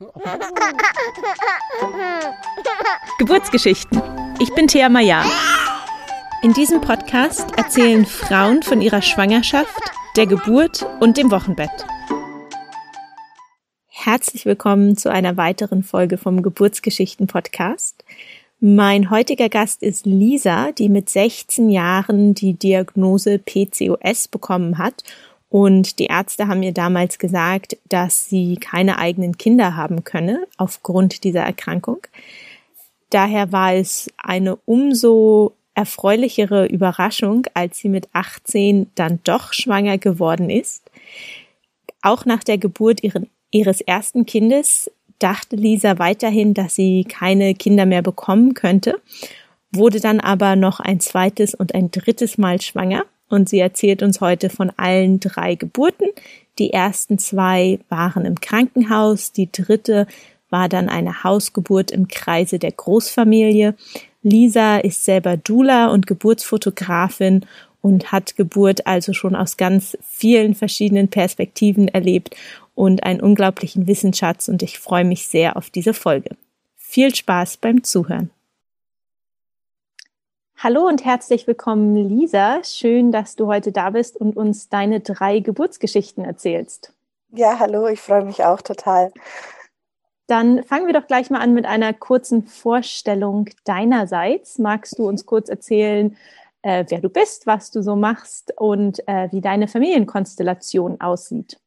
Geburtsgeschichten. Ich bin Thea Maya. In diesem Podcast erzählen Frauen von ihrer Schwangerschaft, der Geburt und dem Wochenbett. Herzlich willkommen zu einer weiteren Folge vom Geburtsgeschichten Podcast. Mein heutiger Gast ist Lisa, die mit 16 Jahren die Diagnose PCOS bekommen hat und die Ärzte haben ihr damals gesagt, dass sie keine eigenen Kinder haben könne aufgrund dieser Erkrankung. Daher war es eine umso erfreulichere Überraschung, als sie mit 18 dann doch schwanger geworden ist. Auch nach der Geburt ihren, ihres ersten Kindes dachte Lisa weiterhin, dass sie keine Kinder mehr bekommen könnte, wurde dann aber noch ein zweites und ein drittes Mal schwanger und sie erzählt uns heute von allen drei Geburten. Die ersten zwei waren im Krankenhaus, die dritte war dann eine Hausgeburt im Kreise der Großfamilie. Lisa ist selber Dula und Geburtsfotografin und hat Geburt also schon aus ganz vielen verschiedenen Perspektiven erlebt und einen unglaublichen Wissensschatz und ich freue mich sehr auf diese Folge. Viel Spaß beim Zuhören. Hallo und herzlich willkommen, Lisa. Schön, dass du heute da bist und uns deine drei Geburtsgeschichten erzählst. Ja, hallo, ich freue mich auch total. Dann fangen wir doch gleich mal an mit einer kurzen Vorstellung deinerseits. Magst du uns kurz erzählen, äh, wer du bist, was du so machst und äh, wie deine Familienkonstellation aussieht?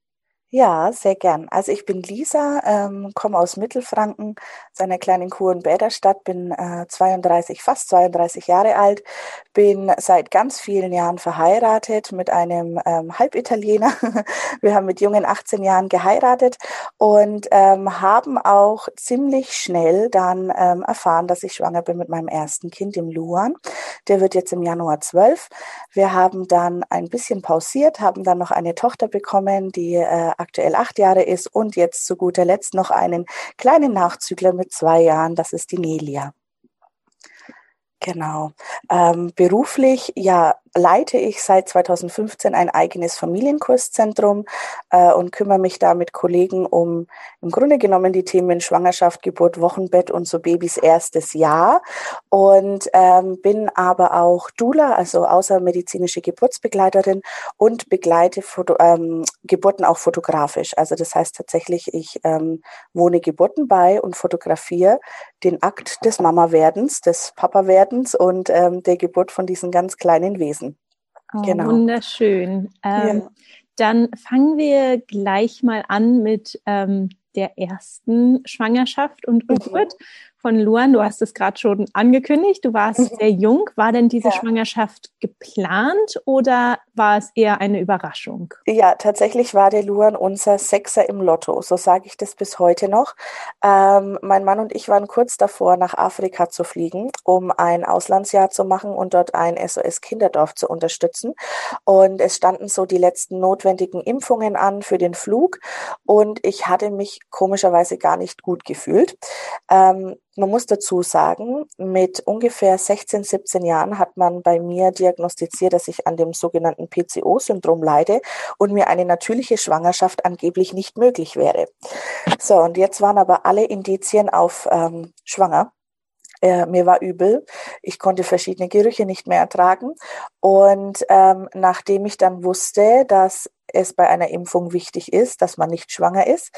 Ja, sehr gern. Also ich bin Lisa, ähm, komme aus Mittelfranken, aus einer kleinen Bäderstadt, bin äh, 32, fast 32 Jahre alt, bin seit ganz vielen Jahren verheiratet mit einem ähm, Halbitaliener. Wir haben mit jungen 18 Jahren geheiratet und ähm, haben auch ziemlich schnell dann ähm, erfahren, dass ich schwanger bin mit meinem ersten Kind, dem Luan. Der wird jetzt im Januar 12. Wir haben dann ein bisschen pausiert, haben dann noch eine Tochter bekommen, die äh, aktuell acht Jahre ist und jetzt zu guter Letzt noch einen kleinen Nachzügler mit zwei Jahren, das ist die Nelia. Genau. Ähm, beruflich, ja, leite ich seit 2015 ein eigenes Familienkurszentrum äh, und kümmere mich da mit Kollegen um im Grunde genommen die Themen Schwangerschaft, Geburt, Wochenbett und so Babys erstes Jahr und ähm, bin aber auch Dula, also außermedizinische Geburtsbegleiterin und begleite Foto, ähm, Geburten auch fotografisch. Also das heißt tatsächlich, ich ähm, wohne Geburten bei und fotografiere den Akt des Mama-Werdens, des Papa-Werdens und ähm, der Geburt von diesen ganz kleinen Wesen. Oh, genau. Wunderschön. Ähm, ja. Dann fangen wir gleich mal an mit ähm, der ersten Schwangerschaft und mhm. Geburt. Mhm von Luan. Du hast es gerade schon angekündigt. Du warst mhm. sehr jung. War denn diese ja. Schwangerschaft geplant oder war es eher eine Überraschung? Ja, tatsächlich war der Luan unser Sechser im Lotto. So sage ich das bis heute noch. Ähm, mein Mann und ich waren kurz davor, nach Afrika zu fliegen, um ein Auslandsjahr zu machen und dort ein SOS-Kinderdorf zu unterstützen. Und es standen so die letzten notwendigen Impfungen an für den Flug. Und ich hatte mich komischerweise gar nicht gut gefühlt. Ähm, man muss dazu sagen, mit ungefähr 16, 17 Jahren hat man bei mir diagnostiziert, dass ich an dem sogenannten PCO-Syndrom leide und mir eine natürliche Schwangerschaft angeblich nicht möglich wäre. So, und jetzt waren aber alle Indizien auf ähm, schwanger. Äh, mir war übel. Ich konnte verschiedene Gerüche nicht mehr ertragen. Und ähm, nachdem ich dann wusste, dass es bei einer Impfung wichtig ist, dass man nicht schwanger ist,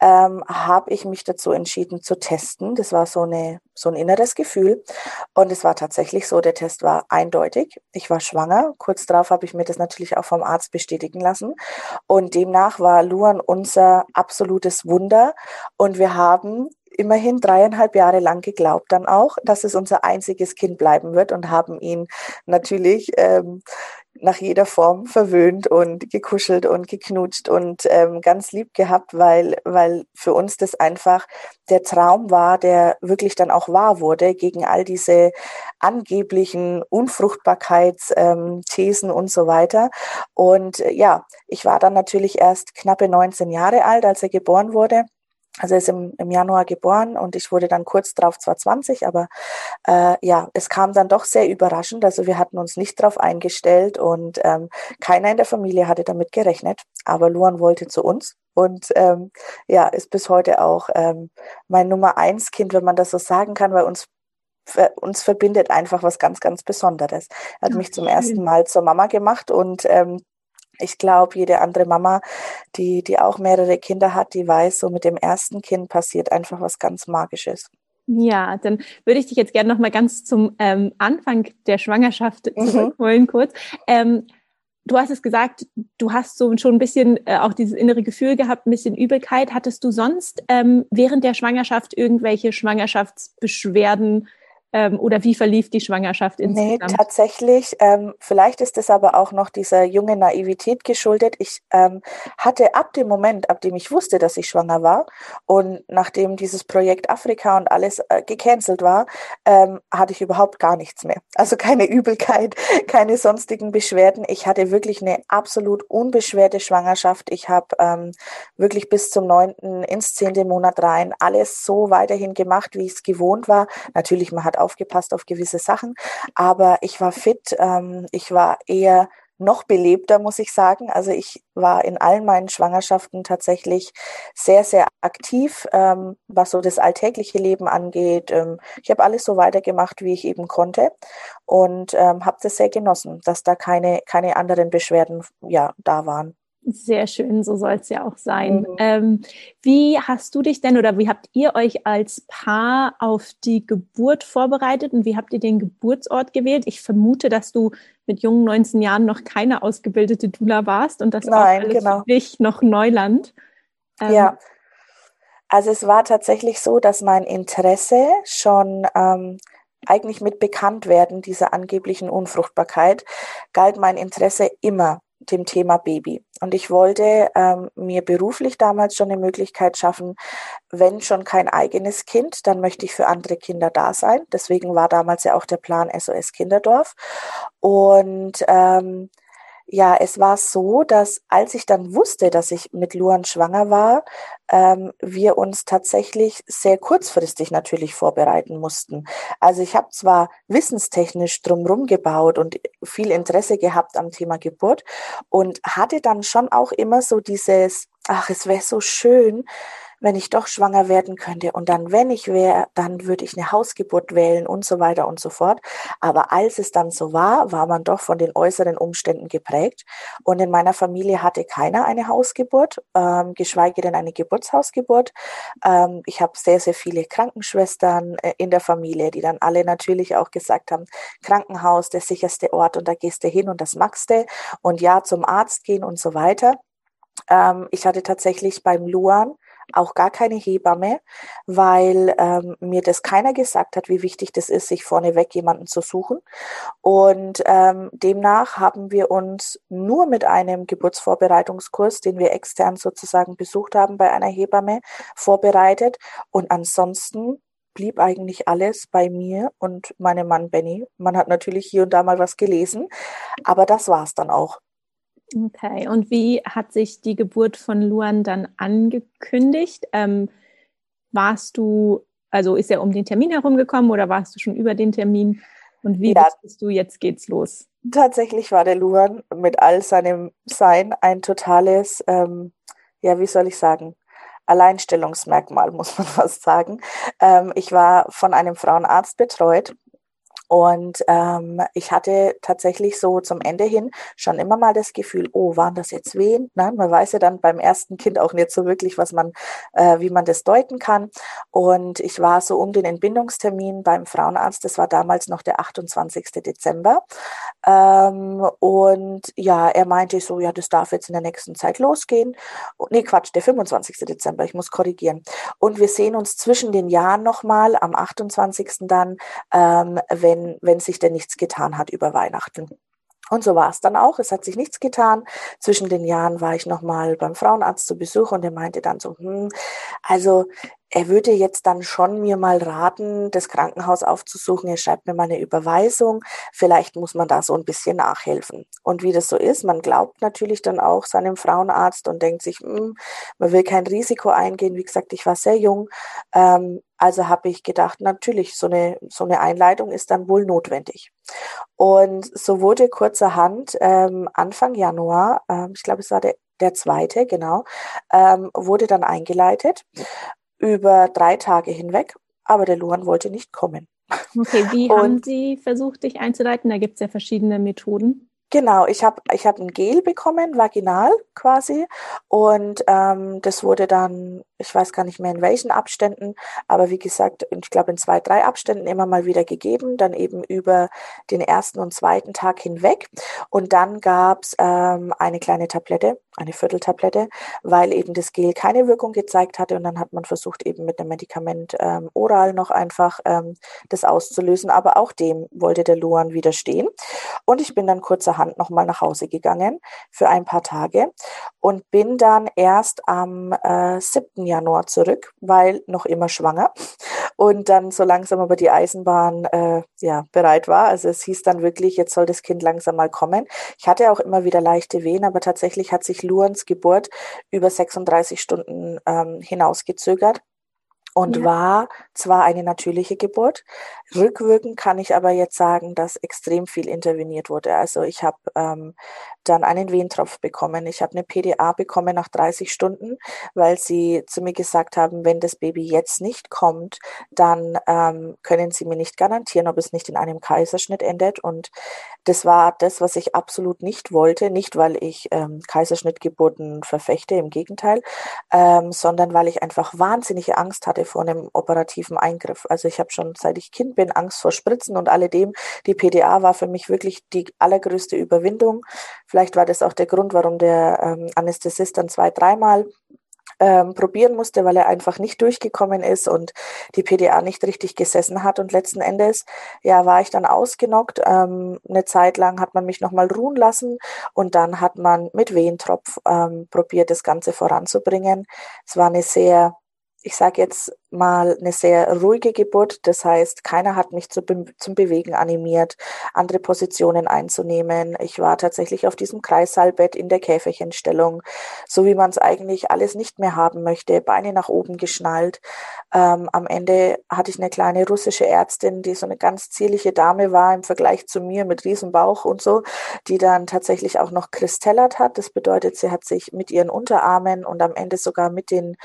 ähm, habe ich mich dazu entschieden zu testen. Das war so, eine, so ein inneres Gefühl. Und es war tatsächlich so, der Test war eindeutig. Ich war schwanger. Kurz darauf habe ich mir das natürlich auch vom Arzt bestätigen lassen. Und demnach war Luan unser absolutes Wunder. Und wir haben immerhin dreieinhalb Jahre lang geglaubt dann auch, dass es unser einziges Kind bleiben wird und haben ihn natürlich ähm, nach jeder Form verwöhnt und gekuschelt und geknutscht und ähm, ganz lieb gehabt, weil, weil für uns das einfach der Traum war, der wirklich dann auch wahr wurde gegen all diese angeblichen Unfruchtbarkeitsthesen ähm, und so weiter. Und äh, ja, ich war dann natürlich erst knappe 19 Jahre alt, als er geboren wurde. Also er ist im, im Januar geboren und ich wurde dann kurz drauf zwar 20, aber äh, ja, es kam dann doch sehr überraschend. Also wir hatten uns nicht darauf eingestellt und ähm, keiner in der Familie hatte damit gerechnet. Aber Luan wollte zu uns und ähm, ja, ist bis heute auch ähm, mein Nummer eins Kind, wenn man das so sagen kann, weil uns uns verbindet einfach was ganz, ganz Besonderes. Er hat mich zum ersten Mal zur Mama gemacht und ähm, ich glaube, jede andere Mama, die, die auch mehrere Kinder hat, die weiß, so mit dem ersten Kind passiert einfach was ganz Magisches. Ja, dann würde ich dich jetzt gerne noch mal ganz zum ähm, Anfang der Schwangerschaft mhm. zurückholen, kurz. Ähm, du hast es gesagt, du hast so schon ein bisschen äh, auch dieses innere Gefühl gehabt, ein bisschen Übelkeit. Hattest du sonst ähm, während der Schwangerschaft irgendwelche Schwangerschaftsbeschwerden ähm, oder wie verlief die Schwangerschaft insgesamt? Nee, tatsächlich. Ähm, vielleicht ist es aber auch noch dieser junge Naivität geschuldet. Ich ähm, hatte ab dem Moment, ab dem ich wusste, dass ich schwanger war und nachdem dieses Projekt Afrika und alles äh, gecancelt war, ähm, hatte ich überhaupt gar nichts mehr. Also keine Übelkeit, keine sonstigen Beschwerden. Ich hatte wirklich eine absolut unbeschwerte Schwangerschaft. Ich habe ähm, wirklich bis zum neunten ins zehnte Monat rein alles so weiterhin gemacht, wie ich es gewohnt war. Natürlich, man hat aufgepasst auf gewisse Sachen, aber ich war fit, ähm, ich war eher noch belebter, muss ich sagen. Also ich war in allen meinen Schwangerschaften tatsächlich sehr, sehr aktiv, ähm, was so das alltägliche Leben angeht. Ähm, ich habe alles so weitergemacht, wie ich eben konnte und ähm, habe das sehr genossen, dass da keine, keine anderen Beschwerden ja, da waren. Sehr schön, so soll es ja auch sein. Mhm. Ähm, wie hast du dich denn oder wie habt ihr euch als Paar auf die Geburt vorbereitet und wie habt ihr den Geburtsort gewählt? Ich vermute, dass du mit jungen 19 Jahren noch keine ausgebildete Dula warst und das Nein, auch alles genau. für dich noch Neuland. Ähm, ja, also es war tatsächlich so, dass mein Interesse schon ähm, eigentlich mit Bekanntwerden dieser angeblichen Unfruchtbarkeit galt mein Interesse immer dem Thema Baby. Und ich wollte ähm, mir beruflich damals schon eine Möglichkeit schaffen, wenn schon kein eigenes Kind, dann möchte ich für andere Kinder da sein. Deswegen war damals ja auch der Plan SOS Kinderdorf. Und ähm, ja, es war so, dass als ich dann wusste, dass ich mit Luan schwanger war, ähm, wir uns tatsächlich sehr kurzfristig natürlich vorbereiten mussten. Also ich habe zwar wissenstechnisch drumherum gebaut und viel Interesse gehabt am Thema Geburt und hatte dann schon auch immer so dieses, ach, es wäre so schön, wenn ich doch schwanger werden könnte und dann, wenn ich wäre, dann würde ich eine Hausgeburt wählen und so weiter und so fort. Aber als es dann so war, war man doch von den äußeren Umständen geprägt. Und in meiner Familie hatte keiner eine Hausgeburt, ähm, geschweige denn eine Geburtshausgeburt. Ähm, ich habe sehr, sehr viele Krankenschwestern äh, in der Familie, die dann alle natürlich auch gesagt haben, Krankenhaus, der sicherste Ort und da gehst du hin und das magst du. Und ja, zum Arzt gehen und so weiter. Ähm, ich hatte tatsächlich beim Luan auch gar keine Hebamme, weil ähm, mir das keiner gesagt hat, wie wichtig das ist, sich vorneweg jemanden zu suchen. Und ähm, demnach haben wir uns nur mit einem Geburtsvorbereitungskurs, den wir extern sozusagen besucht haben bei einer Hebamme, vorbereitet. Und ansonsten blieb eigentlich alles bei mir und meinem Mann Benny. Man hat natürlich hier und da mal was gelesen, aber das war es dann auch. Okay, und wie hat sich die Geburt von Luan dann angekündigt? Ähm, warst du, also ist er um den Termin herumgekommen oder warst du schon über den Termin? Und wie ja, bist du, jetzt geht's los? Tatsächlich war der Luan mit all seinem Sein ein totales, ähm, ja, wie soll ich sagen, Alleinstellungsmerkmal, muss man fast sagen. Ähm, ich war von einem Frauenarzt betreut und ähm, ich hatte tatsächlich so zum Ende hin schon immer mal das Gefühl, oh, waren das jetzt wen? Ne? Man weiß ja dann beim ersten Kind auch nicht so wirklich, was man, äh, wie man das deuten kann. Und ich war so um den Entbindungstermin beim Frauenarzt, das war damals noch der 28. Dezember. Ähm, und ja, er meinte so, ja, das darf jetzt in der nächsten Zeit losgehen. Nee, Quatsch, der 25. Dezember, ich muss korrigieren. Und wir sehen uns zwischen den Jahren nochmal am 28. dann, ähm, wenn wenn, wenn sich denn nichts getan hat über Weihnachten. Und so war es dann auch. Es hat sich nichts getan. Zwischen den Jahren war ich nochmal beim Frauenarzt zu Besuch und er meinte dann so, hm, also er würde jetzt dann schon mir mal raten, das Krankenhaus aufzusuchen. Er schreibt mir mal eine Überweisung. Vielleicht muss man da so ein bisschen nachhelfen. Und wie das so ist, man glaubt natürlich dann auch seinem Frauenarzt und denkt sich, hm, man will kein Risiko eingehen. Wie gesagt, ich war sehr jung. Ähm, also habe ich gedacht, natürlich, so eine, so eine Einleitung ist dann wohl notwendig. Und so wurde kurzerhand ähm, Anfang Januar, ähm, ich glaube, es war der der zweite, genau, ähm, wurde dann eingeleitet über drei Tage hinweg, aber der Luan wollte nicht kommen. Okay, wie Und, haben Sie versucht, dich einzuleiten? Da gibt es ja verschiedene Methoden. Genau, ich habe ich hab ein Gel bekommen, vaginal quasi. Und ähm, das wurde dann, ich weiß gar nicht mehr in welchen Abständen, aber wie gesagt, ich glaube in zwei, drei Abständen immer mal wieder gegeben, dann eben über den ersten und zweiten Tag hinweg. Und dann gab's ähm, eine kleine Tablette, eine Vierteltablette, weil eben das Gel keine Wirkung gezeigt hatte. Und dann hat man versucht, eben mit einem Medikament ähm, oral noch einfach ähm, das auszulösen. Aber auch dem wollte der Luan widerstehen. Und ich bin dann kurzerhand nochmal nach Hause gegangen für ein paar Tage und bin dann erst am äh, 7. Januar zurück, weil noch immer schwanger. Und dann so langsam aber die Eisenbahn äh, ja, bereit war. Also es hieß dann wirklich, jetzt soll das Kind langsam mal kommen. Ich hatte auch immer wieder leichte Wehen, aber tatsächlich hat sich Luans Geburt über 36 Stunden ähm, hinausgezögert und ja. war zwar eine natürliche Geburt, rückwirkend kann ich aber jetzt sagen, dass extrem viel interveniert wurde. Also ich habe ähm, dann einen Wehentropf bekommen. Ich habe eine PDA bekommen nach 30 Stunden, weil sie zu mir gesagt haben, wenn das Baby jetzt nicht kommt, dann ähm, können sie mir nicht garantieren, ob es nicht in einem Kaiserschnitt endet. Und das war das, was ich absolut nicht wollte. Nicht, weil ich ähm, Kaiserschnittgeburten verfechte, im Gegenteil, ähm, sondern weil ich einfach wahnsinnige Angst hatte vor einem operativen Eingriff. Also ich habe schon seit ich Kind bin Angst vor Spritzen und alledem. Die PDA war für mich wirklich die allergrößte Überwindung. Vielleicht war das auch der Grund, warum der ähm, Anästhesist dann zwei, dreimal ähm, probieren musste, weil er einfach nicht durchgekommen ist und die PDA nicht richtig gesessen hat. Und letzten Endes, ja, war ich dann ausgenockt. Ähm, eine Zeit lang hat man mich nochmal ruhen lassen und dann hat man mit Wehentropf ähm, probiert, das Ganze voranzubringen. Es war eine sehr ich sage jetzt mal, eine sehr ruhige Geburt. Das heißt, keiner hat mich zu, zum Bewegen animiert, andere Positionen einzunehmen. Ich war tatsächlich auf diesem Kreissaalbett in der Käferchenstellung, so wie man es eigentlich alles nicht mehr haben möchte, Beine nach oben geschnallt. Ähm, am Ende hatte ich eine kleine russische Ärztin, die so eine ganz zierliche Dame war im Vergleich zu mir mit Riesenbauch und so, die dann tatsächlich auch noch Kristellert hat. Das bedeutet, sie hat sich mit ihren Unterarmen und am Ende sogar mit den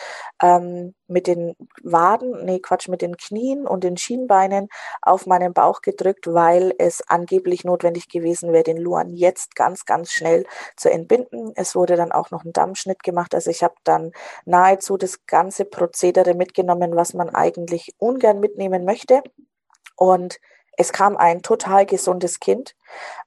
ähm, mit den Waden, nee, Quatsch, mit den Knien und den Schienbeinen auf meinen Bauch gedrückt, weil es angeblich notwendig gewesen wäre, den Luan jetzt ganz, ganz schnell zu entbinden. Es wurde dann auch noch ein Dammschnitt gemacht. Also ich habe dann nahezu das ganze Prozedere mitgenommen, was man eigentlich ungern mitnehmen möchte. Und es kam ein total gesundes Kind,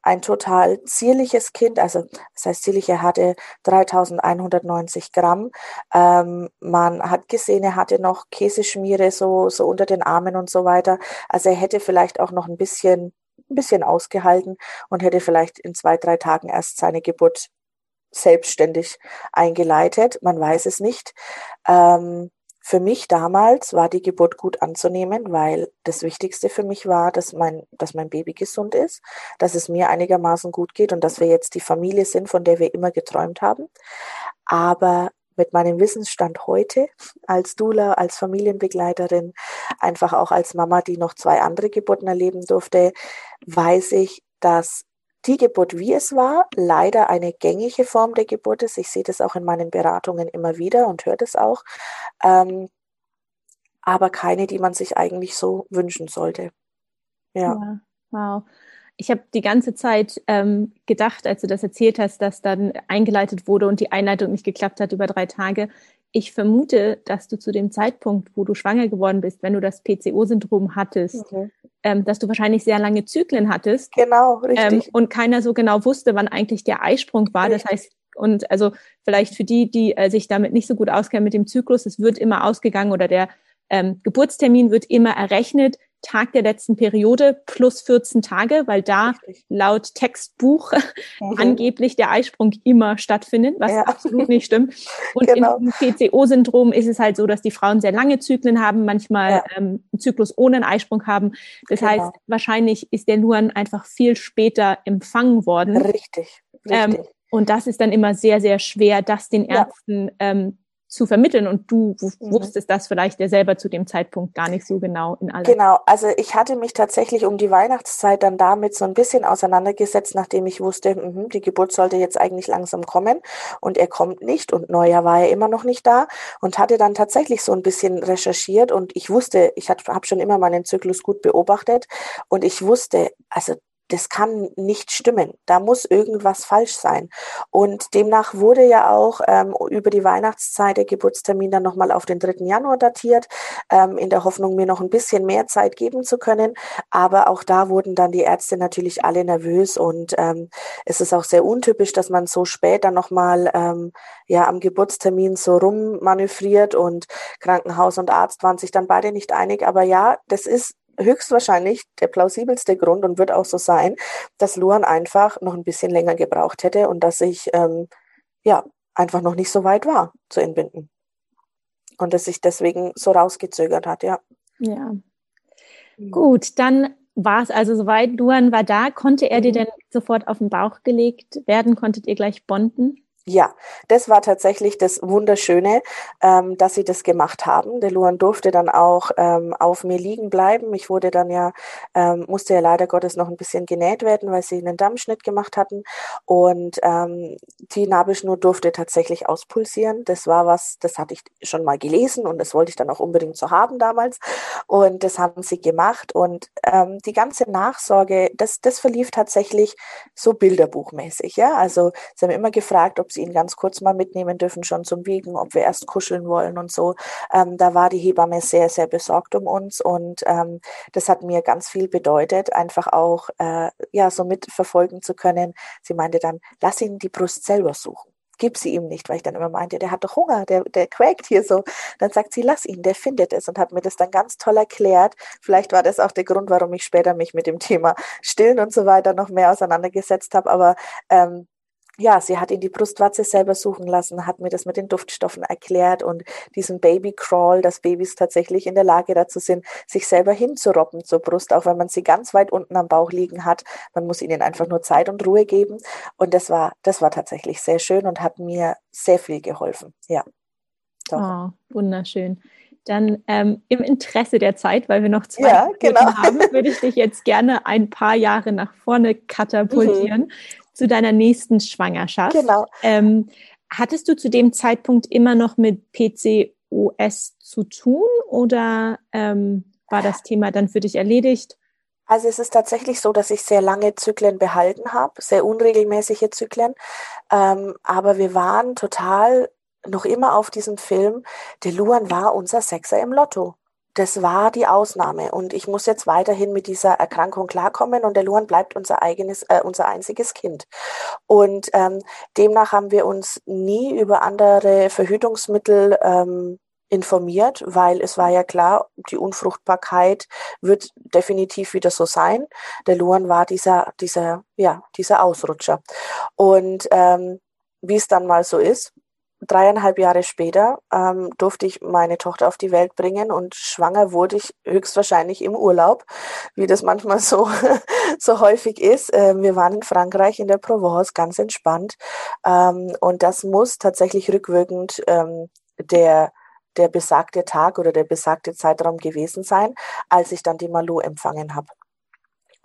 ein total zierliches Kind, also das heißt zierlich, er hatte 3190 Gramm. Ähm, man hat gesehen, er hatte noch Käseschmiere so, so unter den Armen und so weiter. Also er hätte vielleicht auch noch ein bisschen, ein bisschen ausgehalten und hätte vielleicht in zwei, drei Tagen erst seine Geburt selbstständig eingeleitet. Man weiß es nicht. Ähm, für mich damals war die Geburt gut anzunehmen, weil das Wichtigste für mich war, dass mein, dass mein Baby gesund ist, dass es mir einigermaßen gut geht und dass wir jetzt die Familie sind, von der wir immer geträumt haben. Aber mit meinem Wissensstand heute als Dula, als Familienbegleiterin, einfach auch als Mama, die noch zwei andere Geburten erleben durfte, weiß ich, dass die Geburt, wie es war, leider eine gängige Form der Geburt ist. Ich sehe das auch in meinen Beratungen immer wieder und höre das auch. Ähm, aber keine, die man sich eigentlich so wünschen sollte. Ja. ja wow. Ich habe die ganze Zeit ähm, gedacht, als du das erzählt hast, dass dann eingeleitet wurde und die Einleitung nicht geklappt hat über drei Tage. Ich vermute, dass du zu dem Zeitpunkt, wo du schwanger geworden bist, wenn du das PCO-Syndrom hattest, okay. ähm, dass du wahrscheinlich sehr lange Zyklen hattest. Genau, richtig. Ähm, und keiner so genau wusste, wann eigentlich der Eisprung war. Richtig. Das heißt, und also vielleicht für die, die äh, sich damit nicht so gut auskennen mit dem Zyklus, es wird immer ausgegangen oder der ähm, Geburtstermin wird immer errechnet Tag der letzten Periode plus 14 Tage, weil da Richtig. laut Textbuch mhm. angeblich der Eisprung immer stattfindet, was ja. absolut nicht stimmt. Und genau. im PCO-Syndrom ist es halt so, dass die Frauen sehr lange Zyklen haben, manchmal ja. ähm, einen Zyklus ohne einen Eisprung haben. Das genau. heißt, wahrscheinlich ist der Luan einfach viel später empfangen worden. Richtig. Ähm, Richtig. Ähm, und das ist dann immer sehr, sehr schwer, das den Ärzten ja. ähm, zu vermitteln und du mhm. wusstest das vielleicht ja selber zu dem Zeitpunkt gar nicht so genau in allem. Genau, also ich hatte mich tatsächlich um die Weihnachtszeit dann damit so ein bisschen auseinandergesetzt, nachdem ich wusste, mh, die Geburt sollte jetzt eigentlich langsam kommen und er kommt nicht und Neujahr war er immer noch nicht da und hatte dann tatsächlich so ein bisschen recherchiert und ich wusste, ich habe schon immer meinen Zyklus gut beobachtet und ich wusste, also das kann nicht stimmen. Da muss irgendwas falsch sein. Und demnach wurde ja auch ähm, über die Weihnachtszeit der Geburtstermin dann nochmal auf den 3. Januar datiert, ähm, in der Hoffnung, mir noch ein bisschen mehr Zeit geben zu können. Aber auch da wurden dann die Ärzte natürlich alle nervös und ähm, es ist auch sehr untypisch, dass man so spät dann nochmal ähm, ja, am Geburtstermin so rummanövriert und Krankenhaus und Arzt waren sich dann beide nicht einig. Aber ja, das ist höchstwahrscheinlich der plausibelste Grund und wird auch so sein, dass Luan einfach noch ein bisschen länger gebraucht hätte und dass ich ähm, ja einfach noch nicht so weit war zu entbinden. Und dass sich deswegen so rausgezögert hat, ja. Ja. Mhm. Gut, dann war es also soweit. Luan war da. Konnte er mhm. dir denn sofort auf den Bauch gelegt werden? Konntet ihr gleich bonden? Ja, das war tatsächlich das Wunderschöne, ähm, dass sie das gemacht haben. Der Luan durfte dann auch ähm, auf mir liegen bleiben. Ich wurde dann ja, ähm, musste ja leider Gottes noch ein bisschen genäht werden, weil sie einen Dammschnitt gemacht hatten. Und ähm, die Nabelschnur durfte tatsächlich auspulsieren. Das war was, das hatte ich schon mal gelesen und das wollte ich dann auch unbedingt so haben damals. Und das haben sie gemacht. Und ähm, die ganze Nachsorge, das, das verlief tatsächlich so bilderbuchmäßig. Ja, also sie haben immer gefragt, ob sie ihn ganz kurz mal mitnehmen dürfen, schon zum Wiegen, ob wir erst kuscheln wollen und so. Ähm, da war die Hebamme sehr, sehr besorgt um uns und ähm, das hat mir ganz viel bedeutet, einfach auch äh, ja so mitverfolgen zu können. Sie meinte dann, lass ihn die Brust selber suchen gib sie ihm nicht, weil ich dann immer meinte, der hat doch Hunger, der, der quäkt hier so. Dann sagt sie, lass ihn, der findet es und hat mir das dann ganz toll erklärt. Vielleicht war das auch der Grund, warum ich später mich mit dem Thema Stillen und so weiter noch mehr auseinandergesetzt habe. Aber ähm, ja, sie hat ihn die Brustwarze selber suchen lassen, hat mir das mit den Duftstoffen erklärt und diesen Baby Crawl, dass Babys tatsächlich in der Lage dazu sind, sich selber hinzuroppen zur Brust, auch wenn man sie ganz weit unten am Bauch liegen hat. Man muss ihnen einfach nur Zeit und Ruhe geben. Und das war, das war tatsächlich sehr schön und hat mir sehr viel geholfen. Ja. Doch. Oh, wunderschön. Dann ähm, im Interesse der Zeit, weil wir noch zwei ja, genau. haben, würde ich dich jetzt gerne ein paar Jahre nach vorne katapultieren. Mhm zu deiner nächsten Schwangerschaft. Genau. Ähm, hattest du zu dem Zeitpunkt immer noch mit PCOS zu tun oder ähm, war das Thema dann für dich erledigt? Also es ist tatsächlich so, dass ich sehr lange Zyklen behalten habe, sehr unregelmäßige Zyklen. Ähm, aber wir waren total noch immer auf diesem Film. Der Luan war unser Sechser im Lotto das war die Ausnahme. Und ich muss jetzt weiterhin mit dieser Erkrankung klarkommen und der Luan bleibt unser eigenes, äh, unser einziges Kind. Und ähm, demnach haben wir uns nie über andere Verhütungsmittel ähm, informiert, weil es war ja klar, die Unfruchtbarkeit wird definitiv wieder so sein. Der Luan war dieser, dieser, ja, dieser Ausrutscher. Und ähm, wie es dann mal so ist, dreieinhalb Jahre später ähm, durfte ich meine Tochter auf die Welt bringen und schwanger wurde ich höchstwahrscheinlich im Urlaub, wie das manchmal so, so häufig ist. Ähm, wir waren in Frankreich in der Provence ganz entspannt ähm, und das muss tatsächlich rückwirkend ähm, der der besagte Tag oder der besagte Zeitraum gewesen sein, als ich dann die Malou empfangen habe.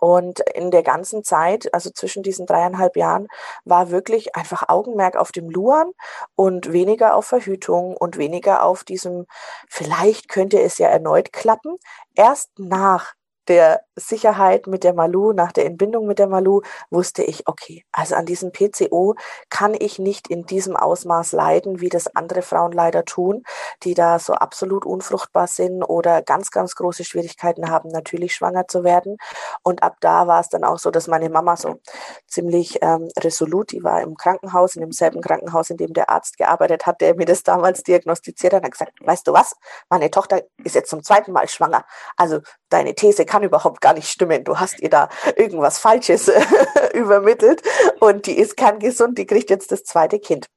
Und in der ganzen Zeit, also zwischen diesen dreieinhalb Jahren, war wirklich einfach Augenmerk auf dem Luan und weniger auf Verhütung und weniger auf diesem, vielleicht könnte es ja erneut klappen. Erst nach der Sicherheit mit der Malu, nach der Entbindung mit der Malu, wusste ich, okay, also an diesem PCO kann ich nicht in diesem Ausmaß leiden, wie das andere Frauen leider tun, die da so absolut unfruchtbar sind oder ganz, ganz große Schwierigkeiten haben, natürlich schwanger zu werden. Und ab da war es dann auch so, dass meine Mama so ziemlich ähm, resolut, die war im Krankenhaus, in demselben Krankenhaus, in dem der Arzt gearbeitet hat, der mir das damals diagnostiziert hat, hat gesagt, weißt du was, meine Tochter ist jetzt zum zweiten Mal schwanger. Also deine These kann überhaupt gar nicht stimmen. Du hast ihr da irgendwas Falsches übermittelt und die ist kerngesund, die kriegt jetzt das zweite Kind.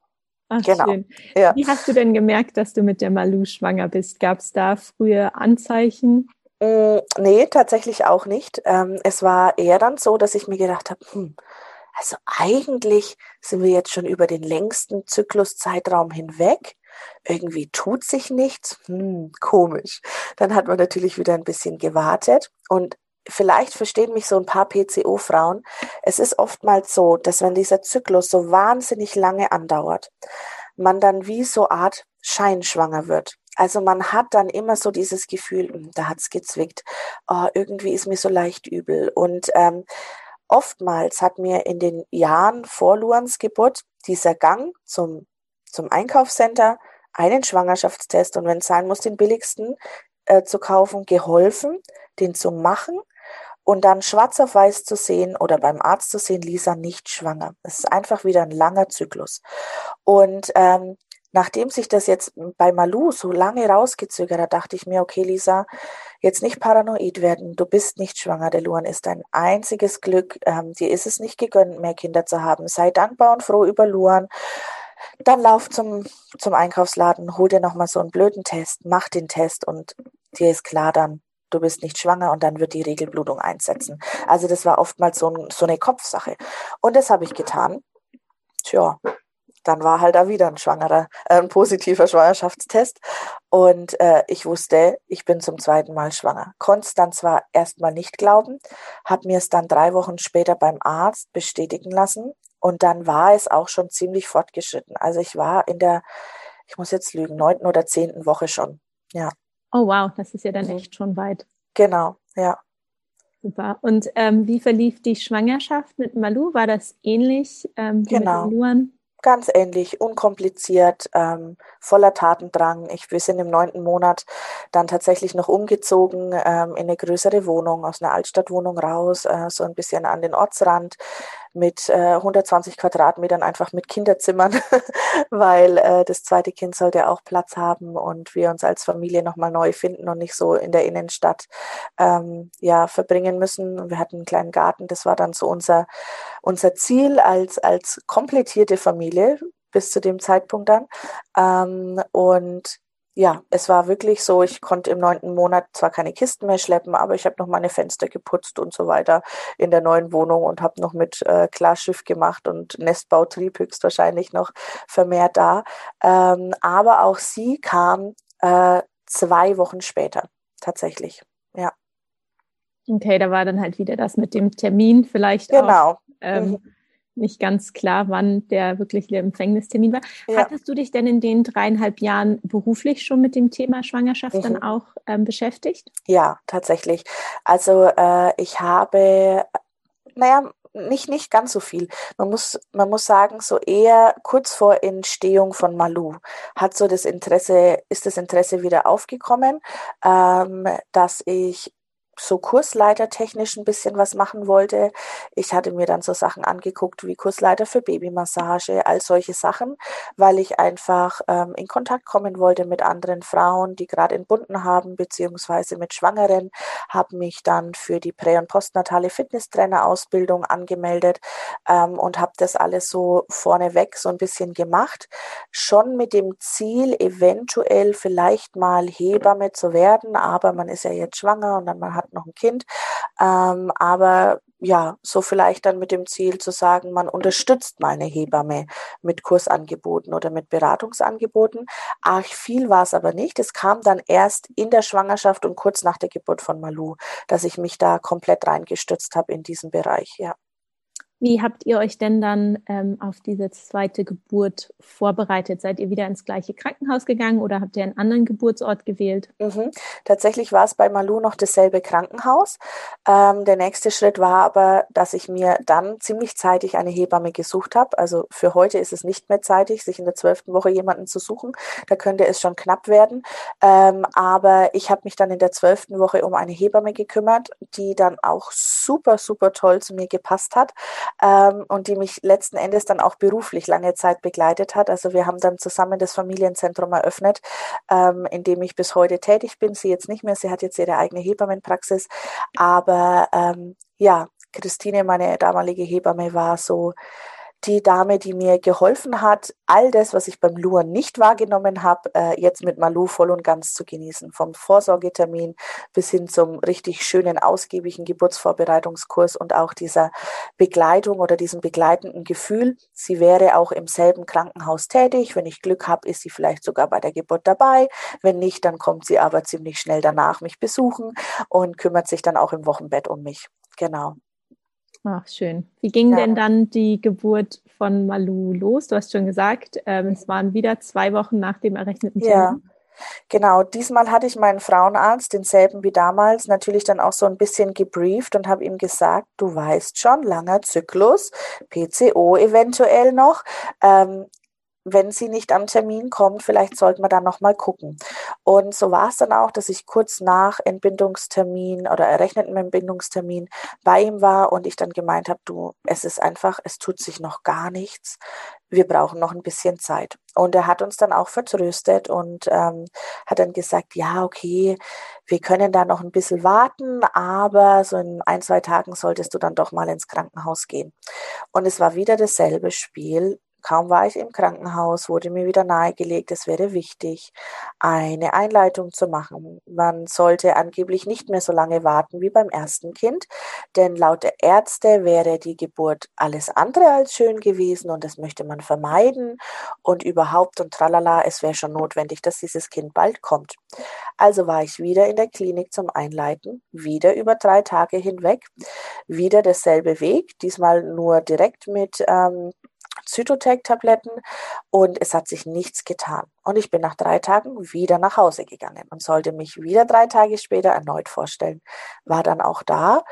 Ach, genau. Schön. Ja. Wie hast du denn gemerkt, dass du mit der Malu schwanger bist? Gab es da frühe Anzeichen? Mm, nee, tatsächlich auch nicht. Ähm, es war eher dann so, dass ich mir gedacht habe, hm, also eigentlich sind wir jetzt schon über den längsten Zykluszeitraum hinweg. Irgendwie tut sich nichts, hm, komisch. Dann hat man natürlich wieder ein bisschen gewartet und vielleicht verstehen mich so ein paar PCO-Frauen. Es ist oftmals so, dass wenn dieser Zyklus so wahnsinnig lange andauert, man dann wie so Art scheinschwanger wird. Also man hat dann immer so dieses Gefühl, hm, da hat's gezwickt, oh, irgendwie ist mir so leicht übel. Und ähm, oftmals hat mir in den Jahren vor Luans Geburt dieser Gang zum, zum Einkaufscenter einen Schwangerschaftstest und wenn es sein muss, den billigsten äh, zu kaufen, geholfen, den zu machen und dann schwarz auf weiß zu sehen oder beim Arzt zu sehen, Lisa nicht schwanger. Es ist einfach wieder ein langer Zyklus. Und ähm, nachdem sich das jetzt bei Malu so lange rausgezögert hat, dachte ich mir, okay, Lisa, jetzt nicht paranoid werden. Du bist nicht schwanger. Der Luan ist dein einziges Glück. Ähm, dir ist es nicht gegönnt, mehr Kinder zu haben. Sei dankbar und froh über Luan. Dann lauf zum, zum Einkaufsladen, hol dir nochmal so einen blöden Test, mach den Test und dir ist klar dann, du bist nicht schwanger und dann wird die Regelblutung einsetzen. Also das war oftmals so, so eine Kopfsache. Und das habe ich getan. Tja, dann war halt da wieder ein schwangerer, äh, ein positiver Schwangerschaftstest. Und äh, ich wusste, ich bin zum zweiten Mal schwanger. Konnte es dann zwar erstmal nicht glauben, habe mir es dann drei Wochen später beim Arzt bestätigen lassen. Und dann war es auch schon ziemlich fortgeschritten. Also ich war in der, ich muss jetzt lügen, neunten oder zehnten Woche schon. Ja. Oh wow, das ist ja dann mhm. echt schon weit. Genau, ja. Super. Und ähm, wie verlief die Schwangerschaft mit Malu? War das ähnlich ähm, wie genau. mit Luan? ganz ähnlich, unkompliziert, ähm, voller Tatendrang. Ich, wir sind im neunten Monat dann tatsächlich noch umgezogen ähm, in eine größere Wohnung, aus einer Altstadtwohnung raus, äh, so ein bisschen an den Ortsrand mit äh, 120 Quadratmetern einfach mit Kinderzimmern, weil äh, das zweite Kind sollte auch Platz haben und wir uns als Familie nochmal neu finden und nicht so in der Innenstadt ähm, ja verbringen müssen. Wir hatten einen kleinen Garten, das war dann so unser unser Ziel als als komplettierte Familie bis zu dem Zeitpunkt dann ähm, und ja, es war wirklich so, ich konnte im neunten Monat zwar keine Kisten mehr schleppen, aber ich habe noch meine Fenster geputzt und so weiter in der neuen Wohnung und habe noch mit äh, Klarschiff gemacht und Nestbautrieb höchstwahrscheinlich noch vermehrt da. Ähm, aber auch sie kam äh, zwei Wochen später, tatsächlich, ja. Okay, da war dann halt wieder das mit dem Termin vielleicht genau. auch. Ähm, mhm nicht ganz klar, wann der wirklich der Empfängnistermin war. Ja. Hattest du dich denn in den dreieinhalb Jahren beruflich schon mit dem Thema Schwangerschaft mhm. dann auch ähm, beschäftigt? Ja, tatsächlich. Also äh, ich habe, naja, nicht, nicht ganz so viel. Man muss, man muss sagen, so eher kurz vor Entstehung von Malu hat so das Interesse, ist das Interesse wieder aufgekommen, ähm, dass ich so kursleitertechnisch ein bisschen was machen wollte. Ich hatte mir dann so Sachen angeguckt wie Kursleiter für Babymassage, all solche Sachen, weil ich einfach ähm, in Kontakt kommen wollte mit anderen Frauen, die gerade entbunden haben, beziehungsweise mit Schwangeren, habe mich dann für die prä- und postnatale Fitnesstrainer-Ausbildung angemeldet ähm, und habe das alles so vorneweg so ein bisschen gemacht, schon mit dem Ziel, eventuell vielleicht mal Hebamme zu werden, aber man ist ja jetzt schwanger und dann man hat hat noch ein Kind. Ähm, aber ja, so vielleicht dann mit dem Ziel zu sagen, man unterstützt meine Hebamme mit Kursangeboten oder mit Beratungsangeboten. Ach, viel war es aber nicht. Es kam dann erst in der Schwangerschaft und kurz nach der Geburt von Malu, dass ich mich da komplett reingestützt habe in diesem Bereich, ja. Wie habt ihr euch denn dann ähm, auf diese zweite Geburt vorbereitet? Seid ihr wieder ins gleiche Krankenhaus gegangen oder habt ihr einen anderen Geburtsort gewählt? Mhm. Tatsächlich war es bei Malu noch dasselbe Krankenhaus. Ähm, der nächste Schritt war aber, dass ich mir dann ziemlich zeitig eine Hebamme gesucht habe. Also für heute ist es nicht mehr zeitig, sich in der zwölften Woche jemanden zu suchen. Da könnte es schon knapp werden. Ähm, aber ich habe mich dann in der zwölften Woche um eine Hebamme gekümmert, die dann auch super, super toll zu mir gepasst hat ähm, und die mich letzten Endes dann auch beruflich lange Zeit begleitet hat. Also wir haben dann zusammen das Familienzentrum eröffnet, ähm, in dem ich bis heute tätig bin. Sie jetzt nicht mehr, sie hat jetzt ihre eigene Hebammenpraxis. Aber ähm, ja, Christine, meine damalige Hebamme, war so die Dame, die mir geholfen hat, all das, was ich beim Luren nicht wahrgenommen habe, äh, jetzt mit Malu voll und ganz zu genießen. Vom Vorsorgetermin bis hin zum richtig schönen, ausgiebigen Geburtsvorbereitungskurs und auch dieser Begleitung oder diesem begleitenden Gefühl. Sie wäre auch im selben Krankenhaus tätig. Wenn ich Glück habe, ist sie vielleicht sogar bei der Geburt dabei. Wenn nicht, dann kommt sie aber ziemlich schnell danach mich besuchen und kümmert sich dann auch im Wochenbett um mich. Genau. Ach, schön. Wie ging ja. denn dann die Geburt von Malu los? Du hast schon gesagt, ähm, es waren wieder zwei Wochen nach dem errechneten Termin. Ja. Genau, diesmal hatte ich meinen Frauenarzt, denselben wie damals, natürlich dann auch so ein bisschen gebrieft und habe ihm gesagt, du weißt schon, langer Zyklus, PCO eventuell noch. Ähm, wenn sie nicht am Termin kommt, vielleicht sollten wir dann nochmal gucken. Und so war es dann auch, dass ich kurz nach Entbindungstermin oder errechneten Entbindungstermin bei ihm war und ich dann gemeint habe, du, es ist einfach, es tut sich noch gar nichts. Wir brauchen noch ein bisschen Zeit. Und er hat uns dann auch vertröstet und ähm, hat dann gesagt, ja, okay, wir können da noch ein bisschen warten, aber so in ein, zwei Tagen solltest du dann doch mal ins Krankenhaus gehen. Und es war wieder dasselbe Spiel. Kaum war ich im Krankenhaus, wurde mir wieder nahegelegt, es wäre wichtig, eine Einleitung zu machen. Man sollte angeblich nicht mehr so lange warten wie beim ersten Kind, denn laut der Ärzte wäre die Geburt alles andere als schön gewesen und das möchte man vermeiden und überhaupt und tralala, es wäre schon notwendig, dass dieses Kind bald kommt. Also war ich wieder in der Klinik zum Einleiten, wieder über drei Tage hinweg, wieder derselbe Weg, diesmal nur direkt mit ähm, Zytotec-Tabletten und es hat sich nichts getan. Und ich bin nach drei Tagen wieder nach Hause gegangen und sollte mich wieder drei Tage später erneut vorstellen. War dann auch da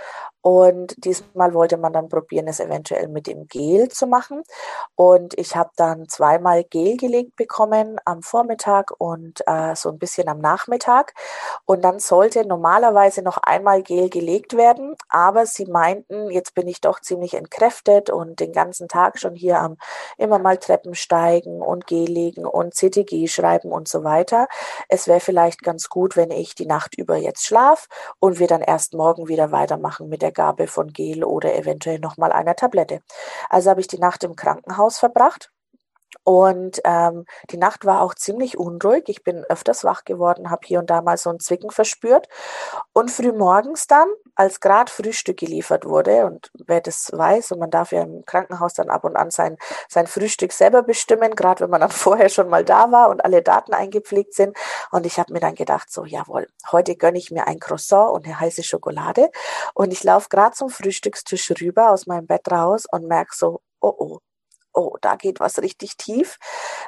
und diesmal wollte man dann probieren, es eventuell mit dem Gel zu machen. Und ich habe dann zweimal Gel gelegt bekommen am Vormittag und äh, so ein bisschen am Nachmittag. Und dann sollte normalerweise noch einmal Gel gelegt werden. Aber sie meinten, jetzt bin ich doch ziemlich entkräftet und den ganzen Tag schon hier am immer mal Treppen steigen und Gel legen und CTG schreiben und so weiter. Es wäre vielleicht ganz gut, wenn ich die Nacht über jetzt schlaf und wir dann erst morgen wieder weitermachen mit der Gabe von Gel oder eventuell nochmal einer Tablette. Also habe ich die Nacht im Krankenhaus verbracht und ähm, die Nacht war auch ziemlich unruhig. Ich bin öfters wach geworden, habe hier und da mal so ein Zwicken verspürt. Und früh morgens dann, als gerade Frühstück geliefert wurde, und wer das weiß, und man darf ja im Krankenhaus dann ab und an sein, sein Frühstück selber bestimmen, gerade wenn man dann vorher schon mal da war und alle Daten eingepflegt sind. Und ich habe mir dann gedacht, so jawohl, heute gönne ich mir ein Croissant und eine heiße Schokolade. Und ich laufe gerade zum Frühstückstisch rüber aus meinem Bett raus und merke so, oh oh, oh, da geht was richtig tief,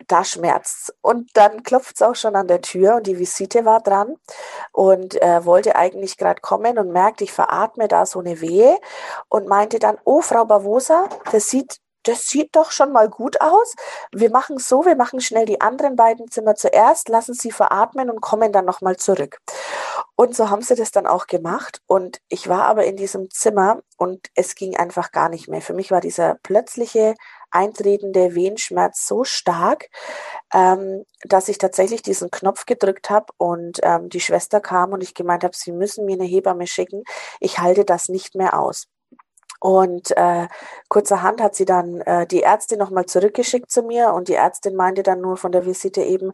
da schmerzt's. Und dann klopft's auch schon an der Tür und die Visite war dran und äh, wollte eigentlich gerade kommen und merkt, ich veratme da so eine Wehe und meinte dann, oh, Frau Bavosa, das sieht das sieht doch schon mal gut aus. Wir machen so, wir machen schnell die anderen beiden Zimmer zuerst, lassen sie veratmen und kommen dann nochmal zurück. Und so haben sie das dann auch gemacht. Und ich war aber in diesem Zimmer und es ging einfach gar nicht mehr. Für mich war dieser plötzliche eintretende Wehenschmerz so stark, ähm, dass ich tatsächlich diesen Knopf gedrückt habe und ähm, die Schwester kam und ich gemeint habe, sie müssen mir eine Hebamme schicken. Ich halte das nicht mehr aus. Und äh, kurzerhand hat sie dann äh, die Ärztin nochmal zurückgeschickt zu mir und die Ärztin meinte dann nur von der Visite eben,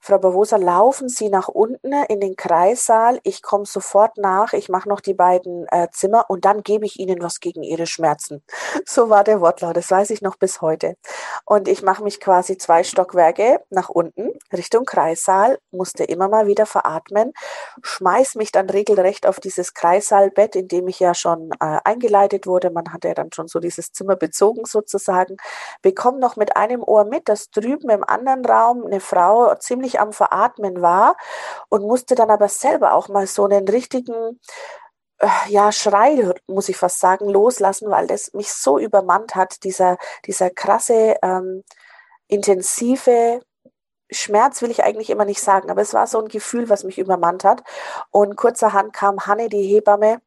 Frau Bavosa, laufen Sie nach unten in den Kreissaal, ich komme sofort nach, ich mache noch die beiden äh, Zimmer und dann gebe ich Ihnen was gegen Ihre Schmerzen. So war der Wortlaut, das weiß ich noch bis heute. Und ich mache mich quasi zwei Stockwerke nach unten, Richtung Kreissaal, musste immer mal wieder veratmen, schmeiß mich dann regelrecht auf dieses Kreissaalbett, in dem ich ja schon äh, eingeleitet wurde man hat ja dann schon so dieses Zimmer bezogen sozusagen, bekomme noch mit einem Ohr mit, dass drüben im anderen Raum eine Frau ziemlich am Veratmen war und musste dann aber selber auch mal so einen richtigen äh, ja, Schrei, muss ich fast sagen, loslassen, weil das mich so übermannt hat, dieser, dieser krasse, ähm, intensive Schmerz will ich eigentlich immer nicht sagen, aber es war so ein Gefühl, was mich übermannt hat. Und kurzerhand kam Hanne, die Hebamme,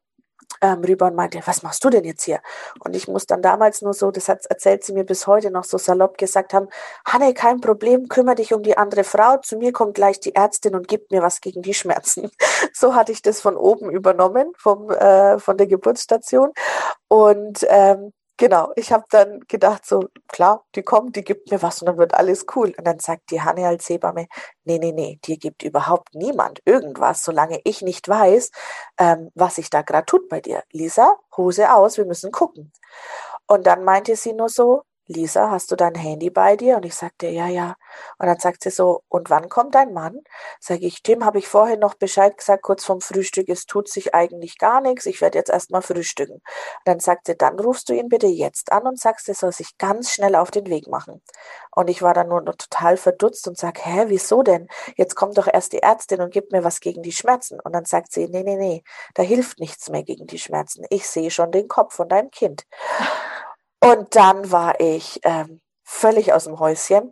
ähm, rüber und meinte, was machst du denn jetzt hier? Und ich muss dann damals nur so, das hat, erzählt sie mir bis heute noch so salopp gesagt haben, Hanne, kein Problem, kümmere dich um die andere Frau, zu mir kommt gleich die Ärztin und gibt mir was gegen die Schmerzen. So hatte ich das von oben übernommen, vom, äh, von der Geburtsstation. Und ähm, Genau, ich habe dann gedacht, so klar, die kommt, die gibt mir was und dann wird alles cool. Und dann sagt die Hanne als Hebamme, nee, nee, nee, dir gibt überhaupt niemand irgendwas, solange ich nicht weiß, ähm, was sich da gerade tut bei dir. Lisa, Hose aus, wir müssen gucken. Und dann meinte sie nur so, Lisa, hast du dein Handy bei dir? Und ich sagte, ja, ja. Und dann sagt sie so, und wann kommt dein Mann? Sage ich, dem habe ich vorhin noch Bescheid gesagt, kurz vom Frühstück, es tut sich eigentlich gar nichts, ich werde jetzt erstmal frühstücken. Und dann sagt sie, dann rufst du ihn bitte jetzt an und sagst, er soll sich ganz schnell auf den Weg machen. Und ich war dann nur noch total verdutzt und sage, hä, wieso denn? Jetzt kommt doch erst die Ärztin und gibt mir was gegen die Schmerzen. Und dann sagt sie, nee, nee, nee, da hilft nichts mehr gegen die Schmerzen. Ich sehe schon den Kopf von deinem Kind. Und dann war ich ähm, völlig aus dem Häuschen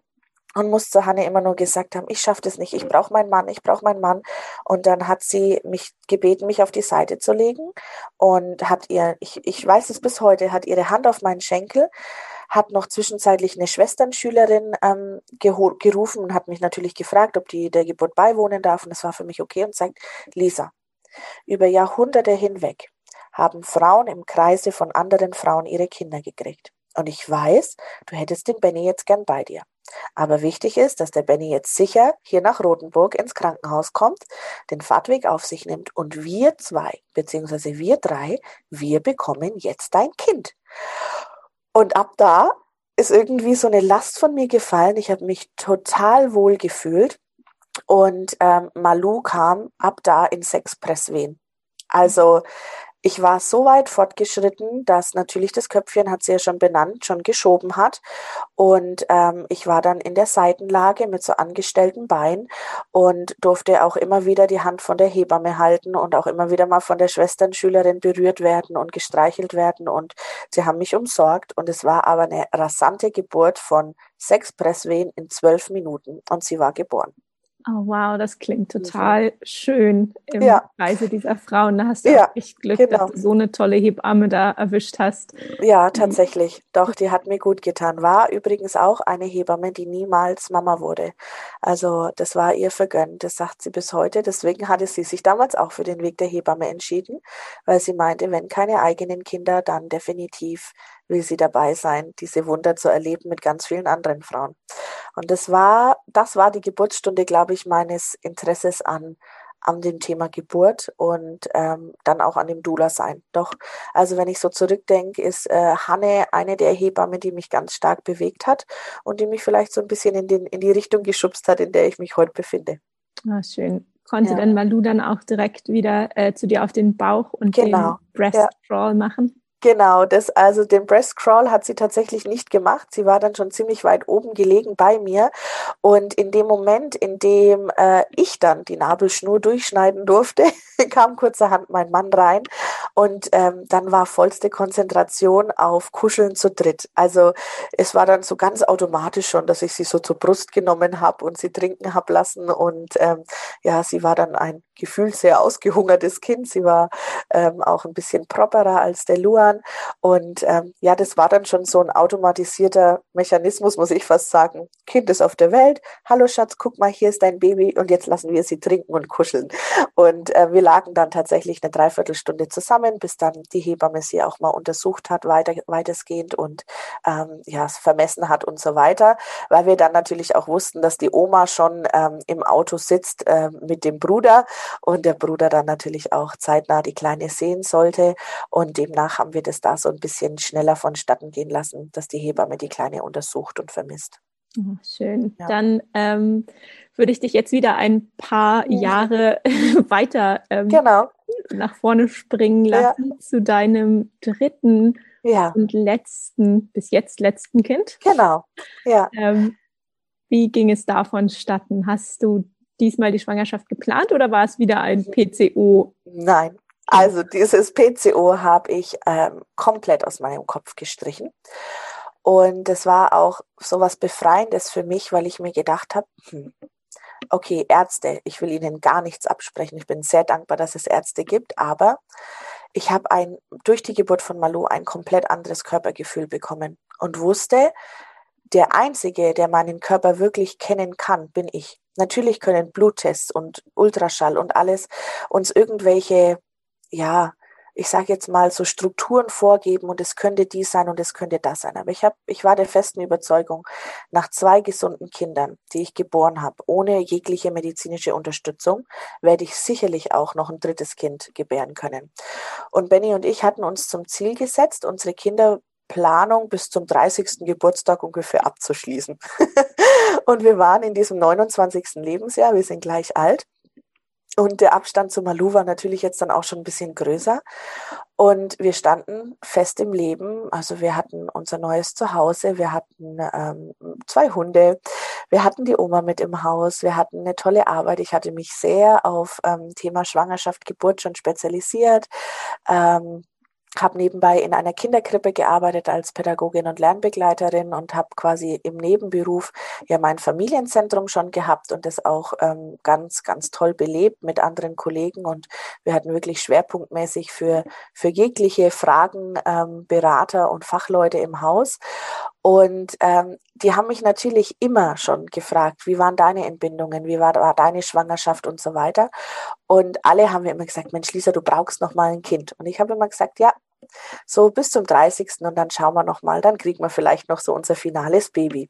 und musste Hanne immer nur gesagt haben, ich schaffe das nicht, ich brauche meinen Mann, ich brauche meinen Mann. Und dann hat sie mich gebeten, mich auf die Seite zu legen und hat ihr, ich, ich weiß es bis heute, hat ihre Hand auf meinen Schenkel, hat noch zwischenzeitlich eine Schwesternschülerin ähm, gerufen und hat mich natürlich gefragt, ob die der Geburt beiwohnen darf. Und das war für mich okay und sagt, Lisa, über Jahrhunderte hinweg haben Frauen im Kreise von anderen Frauen ihre Kinder gekriegt. Und ich weiß, du hättest den Benny jetzt gern bei dir. Aber wichtig ist, dass der Benny jetzt sicher hier nach Rothenburg ins Krankenhaus kommt, den Fahrtweg auf sich nimmt und wir zwei, beziehungsweise wir drei, wir bekommen jetzt dein Kind. Und ab da ist irgendwie so eine Last von mir gefallen. Ich habe mich total wohl gefühlt. Und ähm, Malu kam ab da in Sexpresswehen. Also ich war so weit fortgeschritten, dass natürlich das Köpfchen hat sie ja schon benannt, schon geschoben hat. Und ähm, ich war dann in der Seitenlage mit so angestellten Beinen und durfte auch immer wieder die Hand von der Hebamme halten und auch immer wieder mal von der Schwesternschülerin berührt werden und gestreichelt werden. Und sie haben mich umsorgt. Und es war aber eine rasante Geburt von sechs Presswehen in zwölf Minuten. Und sie war geboren. Oh wow, das klingt total schön im ja. Kreise dieser Frauen. Da hast du ja, echt Glück, genau. dass du so eine tolle Hebamme da erwischt hast. Ja, mhm. tatsächlich. Doch, die hat mir gut getan. War übrigens auch eine Hebamme, die niemals Mama wurde. Also das war ihr vergönnt. Das sagt sie bis heute. Deswegen hatte sie sich damals auch für den Weg der Hebamme entschieden, weil sie meinte, wenn keine eigenen Kinder, dann definitiv will sie dabei sein, diese Wunder zu erleben mit ganz vielen anderen Frauen. Und das war, das war die Geburtsstunde, glaube ich, meines Interesses an, an dem Thema Geburt und ähm, dann auch an dem Dula sein. Doch, also wenn ich so zurückdenke, ist äh, Hanne eine der Hebammen, die mich ganz stark bewegt hat und die mich vielleicht so ein bisschen in, den, in die Richtung geschubst hat, in der ich mich heute befinde. Ah, schön. Konnte ja. dann Malu dann auch direkt wieder äh, zu dir auf den Bauch und genau. den Breast ja. Crawl machen? Genau, das, also den Breast Crawl hat sie tatsächlich nicht gemacht. Sie war dann schon ziemlich weit oben gelegen bei mir. Und in dem Moment, in dem äh, ich dann die Nabelschnur durchschneiden durfte, kam kurzerhand mein Mann rein. Und ähm, dann war vollste Konzentration auf Kuscheln zu dritt. Also es war dann so ganz automatisch schon, dass ich sie so zur Brust genommen habe und sie trinken habe lassen. Und ähm, ja, sie war dann ein gefühlt sehr ausgehungertes Kind. Sie war ähm, auch ein bisschen properer als der Luan. Und ähm, ja, das war dann schon so ein automatisierter Mechanismus, muss ich fast sagen. Kind ist auf der Welt. Hallo Schatz, guck mal, hier ist dein Baby und jetzt lassen wir sie trinken und kuscheln. Und äh, wir lagen dann tatsächlich eine Dreiviertelstunde zusammen, bis dann die Hebamme sie auch mal untersucht hat, weiter, weitestgehend und ähm, ja, es vermessen hat und so weiter, weil wir dann natürlich auch wussten, dass die Oma schon ähm, im Auto sitzt äh, mit dem Bruder und der Bruder dann natürlich auch zeitnah die Kleine sehen sollte. Und demnach haben wir das da so ein bisschen schneller vonstatten gehen lassen, dass die Hebamme die Kleine untersucht und vermisst. Oh, schön. Ja. Dann ähm, würde ich dich jetzt wieder ein paar Jahre weiter ähm, genau. nach vorne springen lassen ja. zu deinem dritten ja. und letzten, bis jetzt letzten Kind. Genau. Ja. Ähm, wie ging es da vonstatten? Hast du diesmal die Schwangerschaft geplant oder war es wieder ein PCO? Nein, also dieses PCO habe ich ähm, komplett aus meinem Kopf gestrichen. Und es war auch so was Befreiendes für mich, weil ich mir gedacht habe, hm, okay, Ärzte, ich will ihnen gar nichts absprechen. Ich bin sehr dankbar, dass es Ärzte gibt, aber ich habe ein, durch die Geburt von Malu ein komplett anderes Körpergefühl bekommen und wusste, der Einzige, der meinen Körper wirklich kennen kann, bin ich. Natürlich können Bluttests und Ultraschall und alles uns irgendwelche, ja, ich sage jetzt mal, so Strukturen vorgeben und es könnte dies sein und es könnte das sein. Aber ich, hab, ich war der festen Überzeugung, nach zwei gesunden Kindern, die ich geboren habe, ohne jegliche medizinische Unterstützung, werde ich sicherlich auch noch ein drittes Kind gebären können. Und Benny und ich hatten uns zum Ziel gesetzt, unsere Kinderplanung bis zum 30. Geburtstag ungefähr abzuschließen. und wir waren in diesem 29. Lebensjahr, wir sind gleich alt und der Abstand zu Malu war natürlich jetzt dann auch schon ein bisschen größer. Und wir standen fest im Leben. Also wir hatten unser neues Zuhause, wir hatten ähm, zwei Hunde, wir hatten die Oma mit im Haus, wir hatten eine tolle Arbeit. Ich hatte mich sehr auf ähm, Thema Schwangerschaft, Geburt schon spezialisiert. Ähm, habe nebenbei in einer Kinderkrippe gearbeitet als Pädagogin und Lernbegleiterin und habe quasi im Nebenberuf ja mein Familienzentrum schon gehabt und das auch ähm, ganz, ganz toll belebt mit anderen Kollegen und wir hatten wirklich schwerpunktmäßig für, für jegliche Fragen ähm, Berater und Fachleute im Haus und ähm, die haben mich natürlich immer schon gefragt, wie waren deine Entbindungen, wie war, war deine Schwangerschaft und so weiter. Und alle haben mir immer gesagt, Mensch, Lisa, du brauchst noch mal ein Kind. Und ich habe immer gesagt, ja, so bis zum 30. und dann schauen wir noch mal, dann kriegen wir vielleicht noch so unser finales Baby.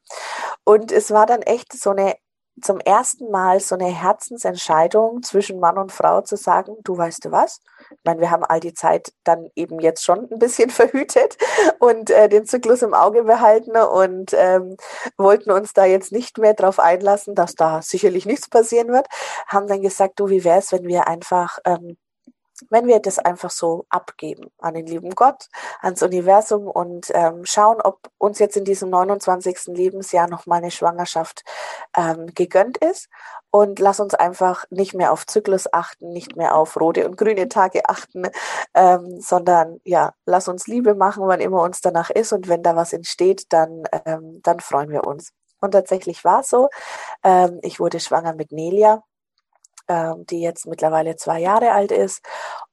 Und es war dann echt so eine zum ersten Mal so eine Herzensentscheidung zwischen Mann und Frau zu sagen, du weißt du was? Ich meine, wir haben all die Zeit dann eben jetzt schon ein bisschen verhütet und äh, den Zyklus im Auge behalten und ähm, wollten uns da jetzt nicht mehr darauf einlassen, dass da sicherlich nichts passieren wird. Haben dann gesagt, du, wie wäre es, wenn wir einfach ähm, wenn wir das einfach so abgeben an den lieben Gott, ans Universum und ähm, schauen, ob uns jetzt in diesem 29. Lebensjahr noch mal eine Schwangerschaft ähm, gegönnt ist und lass uns einfach nicht mehr auf Zyklus achten, nicht mehr auf rote und grüne Tage achten, ähm, sondern ja, lass uns Liebe machen, wann immer uns danach ist und wenn da was entsteht, dann, ähm, dann freuen wir uns. Und tatsächlich war es so. Ähm, ich wurde schwanger mit Nelia ähm, die jetzt mittlerweile zwei Jahre alt ist.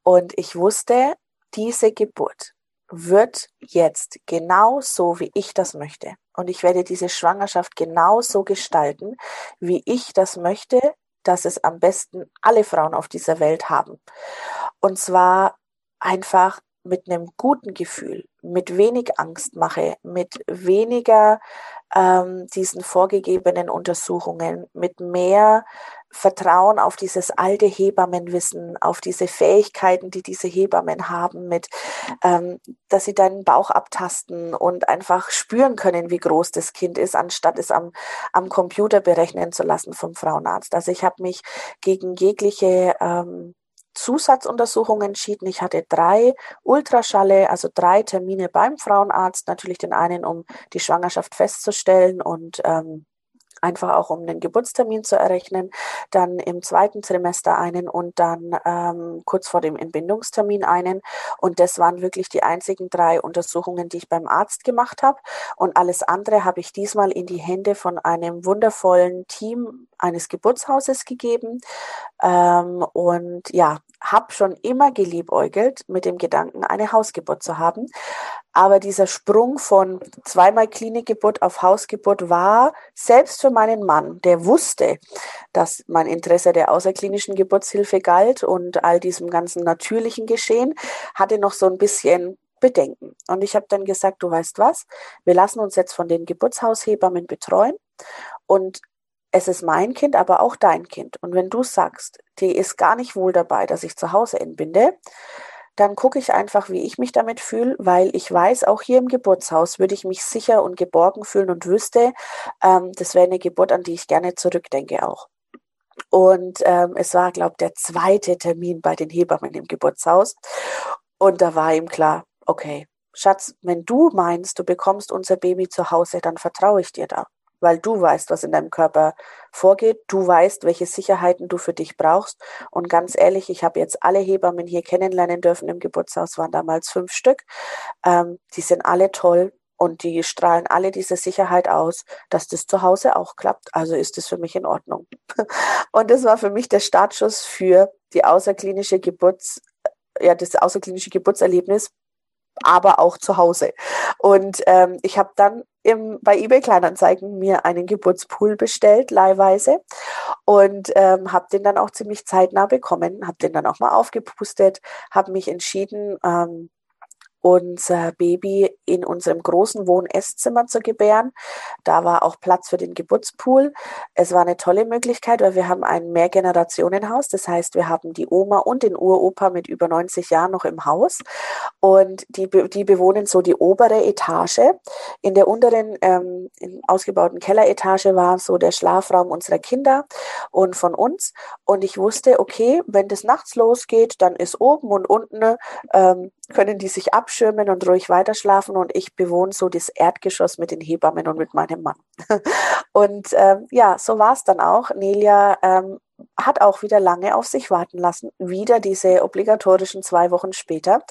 Und ich wusste, diese Geburt wird jetzt genau so, wie ich das möchte. Und ich werde diese Schwangerschaft genau so gestalten, wie ich das möchte, dass es am besten alle Frauen auf dieser Welt haben. Und zwar einfach mit einem guten Gefühl, mit wenig Angstmache, mit weniger ähm, diesen vorgegebenen Untersuchungen, mit mehr Vertrauen auf dieses alte Hebammenwissen, auf diese Fähigkeiten, die diese Hebammen haben, mit, ähm, dass sie deinen Bauch abtasten und einfach spüren können, wie groß das Kind ist, anstatt es am, am Computer berechnen zu lassen vom Frauenarzt. Also ich habe mich gegen jegliche ähm, Zusatzuntersuchungen entschieden. Ich hatte drei Ultraschalle, also drei Termine beim Frauenarzt. Natürlich den einen, um die Schwangerschaft festzustellen und ähm, einfach auch um den Geburtstermin zu errechnen, dann im zweiten Trimester einen und dann ähm, kurz vor dem Entbindungstermin einen. Und das waren wirklich die einzigen drei Untersuchungen, die ich beim Arzt gemacht habe. Und alles andere habe ich diesmal in die Hände von einem wundervollen Team eines Geburtshauses gegeben. Ähm, und ja, habe schon immer geliebäugelt mit dem Gedanken, eine Hausgeburt zu haben. Aber dieser Sprung von zweimal Klinikgeburt auf Hausgeburt war selbst für meinen Mann, der wusste, dass mein Interesse der außerklinischen Geburtshilfe galt und all diesem ganzen natürlichen Geschehen, hatte noch so ein bisschen Bedenken. Und ich habe dann gesagt, du weißt was, wir lassen uns jetzt von den Geburtshaushebammen betreuen und es ist mein Kind, aber auch dein Kind. Und wenn du sagst, die ist gar nicht wohl dabei, dass ich zu Hause entbinde, dann gucke ich einfach, wie ich mich damit fühle, weil ich weiß, auch hier im Geburtshaus würde ich mich sicher und geborgen fühlen und wüsste, ähm, das wäre eine Geburt, an die ich gerne zurückdenke auch. Und ähm, es war, glaube ich, der zweite Termin bei den Hebammen im Geburtshaus. Und da war ihm klar, okay, Schatz, wenn du meinst, du bekommst unser Baby zu Hause, dann vertraue ich dir da weil du weißt, was in deinem Körper vorgeht. Du weißt, welche Sicherheiten du für dich brauchst. Und ganz ehrlich, ich habe jetzt alle Hebammen hier kennenlernen dürfen im Geburtshaus, waren damals fünf Stück. Ähm, die sind alle toll und die strahlen alle diese Sicherheit aus, dass das zu Hause auch klappt. Also ist es für mich in Ordnung. Und das war für mich der Startschuss für die außerklinische Geburts, ja, das außerklinische Geburtserlebnis aber auch zu Hause. Und ähm, ich habe dann im, bei eBay Kleinanzeigen mir einen Geburtspool bestellt, leihweise. und ähm, habe den dann auch ziemlich zeitnah bekommen, habe den dann auch mal aufgepustet, habe mich entschieden, ähm, unser Baby in unserem großen Wohn-Esszimmer zu gebären. Da war auch Platz für den Geburtspool. Es war eine tolle Möglichkeit, weil wir haben ein Mehrgenerationenhaus. Das heißt, wir haben die Oma und den Uropa mit über 90 Jahren noch im Haus. Und die, die bewohnen so die obere Etage. In der unteren, ähm, ausgebauten Kelleretage war so der Schlafraum unserer Kinder und von uns. Und ich wusste, okay, wenn das nachts losgeht, dann ist oben und unten ähm, können die sich abschirmen und ruhig weiterschlafen und ich bewohne so das Erdgeschoss mit den Hebammen und mit meinem Mann. Und ähm, ja, so war es dann auch. Nelia ähm, hat auch wieder lange auf sich warten lassen. Wieder diese obligatorischen zwei Wochen später.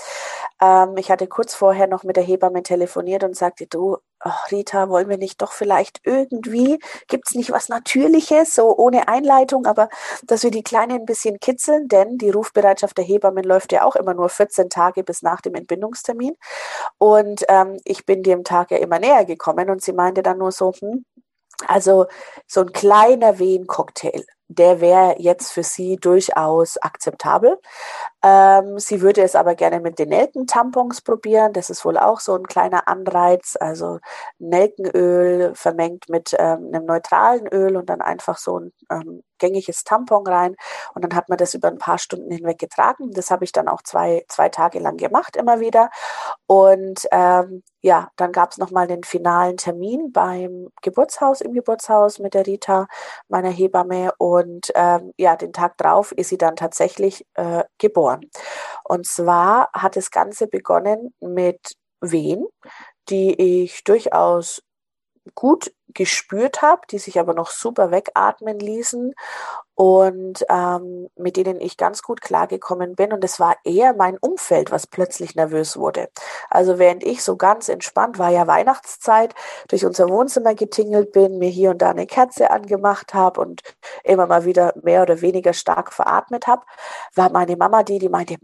Ähm, ich hatte kurz vorher noch mit der Hebamme telefoniert und sagte, du, oh, Rita, wollen wir nicht doch vielleicht irgendwie, gibt es nicht was Natürliches, so ohne Einleitung, aber dass wir die Kleine ein bisschen kitzeln, denn die Rufbereitschaft der Hebammen läuft ja auch immer nur 14 Tage bis nach dem Entbindungstermin. Und ähm, ich bin dem Tag ja immer näher gekommen und sie meinte dann nur so, hm, also so ein kleiner Wehen-Cocktail der wäre jetzt für sie durchaus akzeptabel. Ähm, sie würde es aber gerne mit den Nelkentampons probieren. Das ist wohl auch so ein kleiner Anreiz. Also Nelkenöl vermengt mit ähm, einem neutralen Öl und dann einfach so ein ähm, gängiges Tampon rein. Und dann hat man das über ein paar Stunden hinweg getragen. Das habe ich dann auch zwei, zwei Tage lang gemacht, immer wieder. Und ähm, ja, dann gab es nochmal den finalen Termin beim Geburtshaus, im Geburtshaus mit der Rita, meiner Hebamme. Und ähm, ja, den Tag drauf ist sie dann tatsächlich äh, geboren. Und zwar hat das Ganze begonnen mit Wehen, die ich durchaus gut gespürt habe, die sich aber noch super wegatmen ließen und ähm, mit denen ich ganz gut klargekommen bin. Und es war eher mein Umfeld, was plötzlich nervös wurde. Also während ich so ganz entspannt war, ja Weihnachtszeit, durch unser Wohnzimmer getingelt bin, mir hier und da eine Kerze angemacht habe und immer mal wieder mehr oder weniger stark veratmet habe, war meine Mama die, die meinte,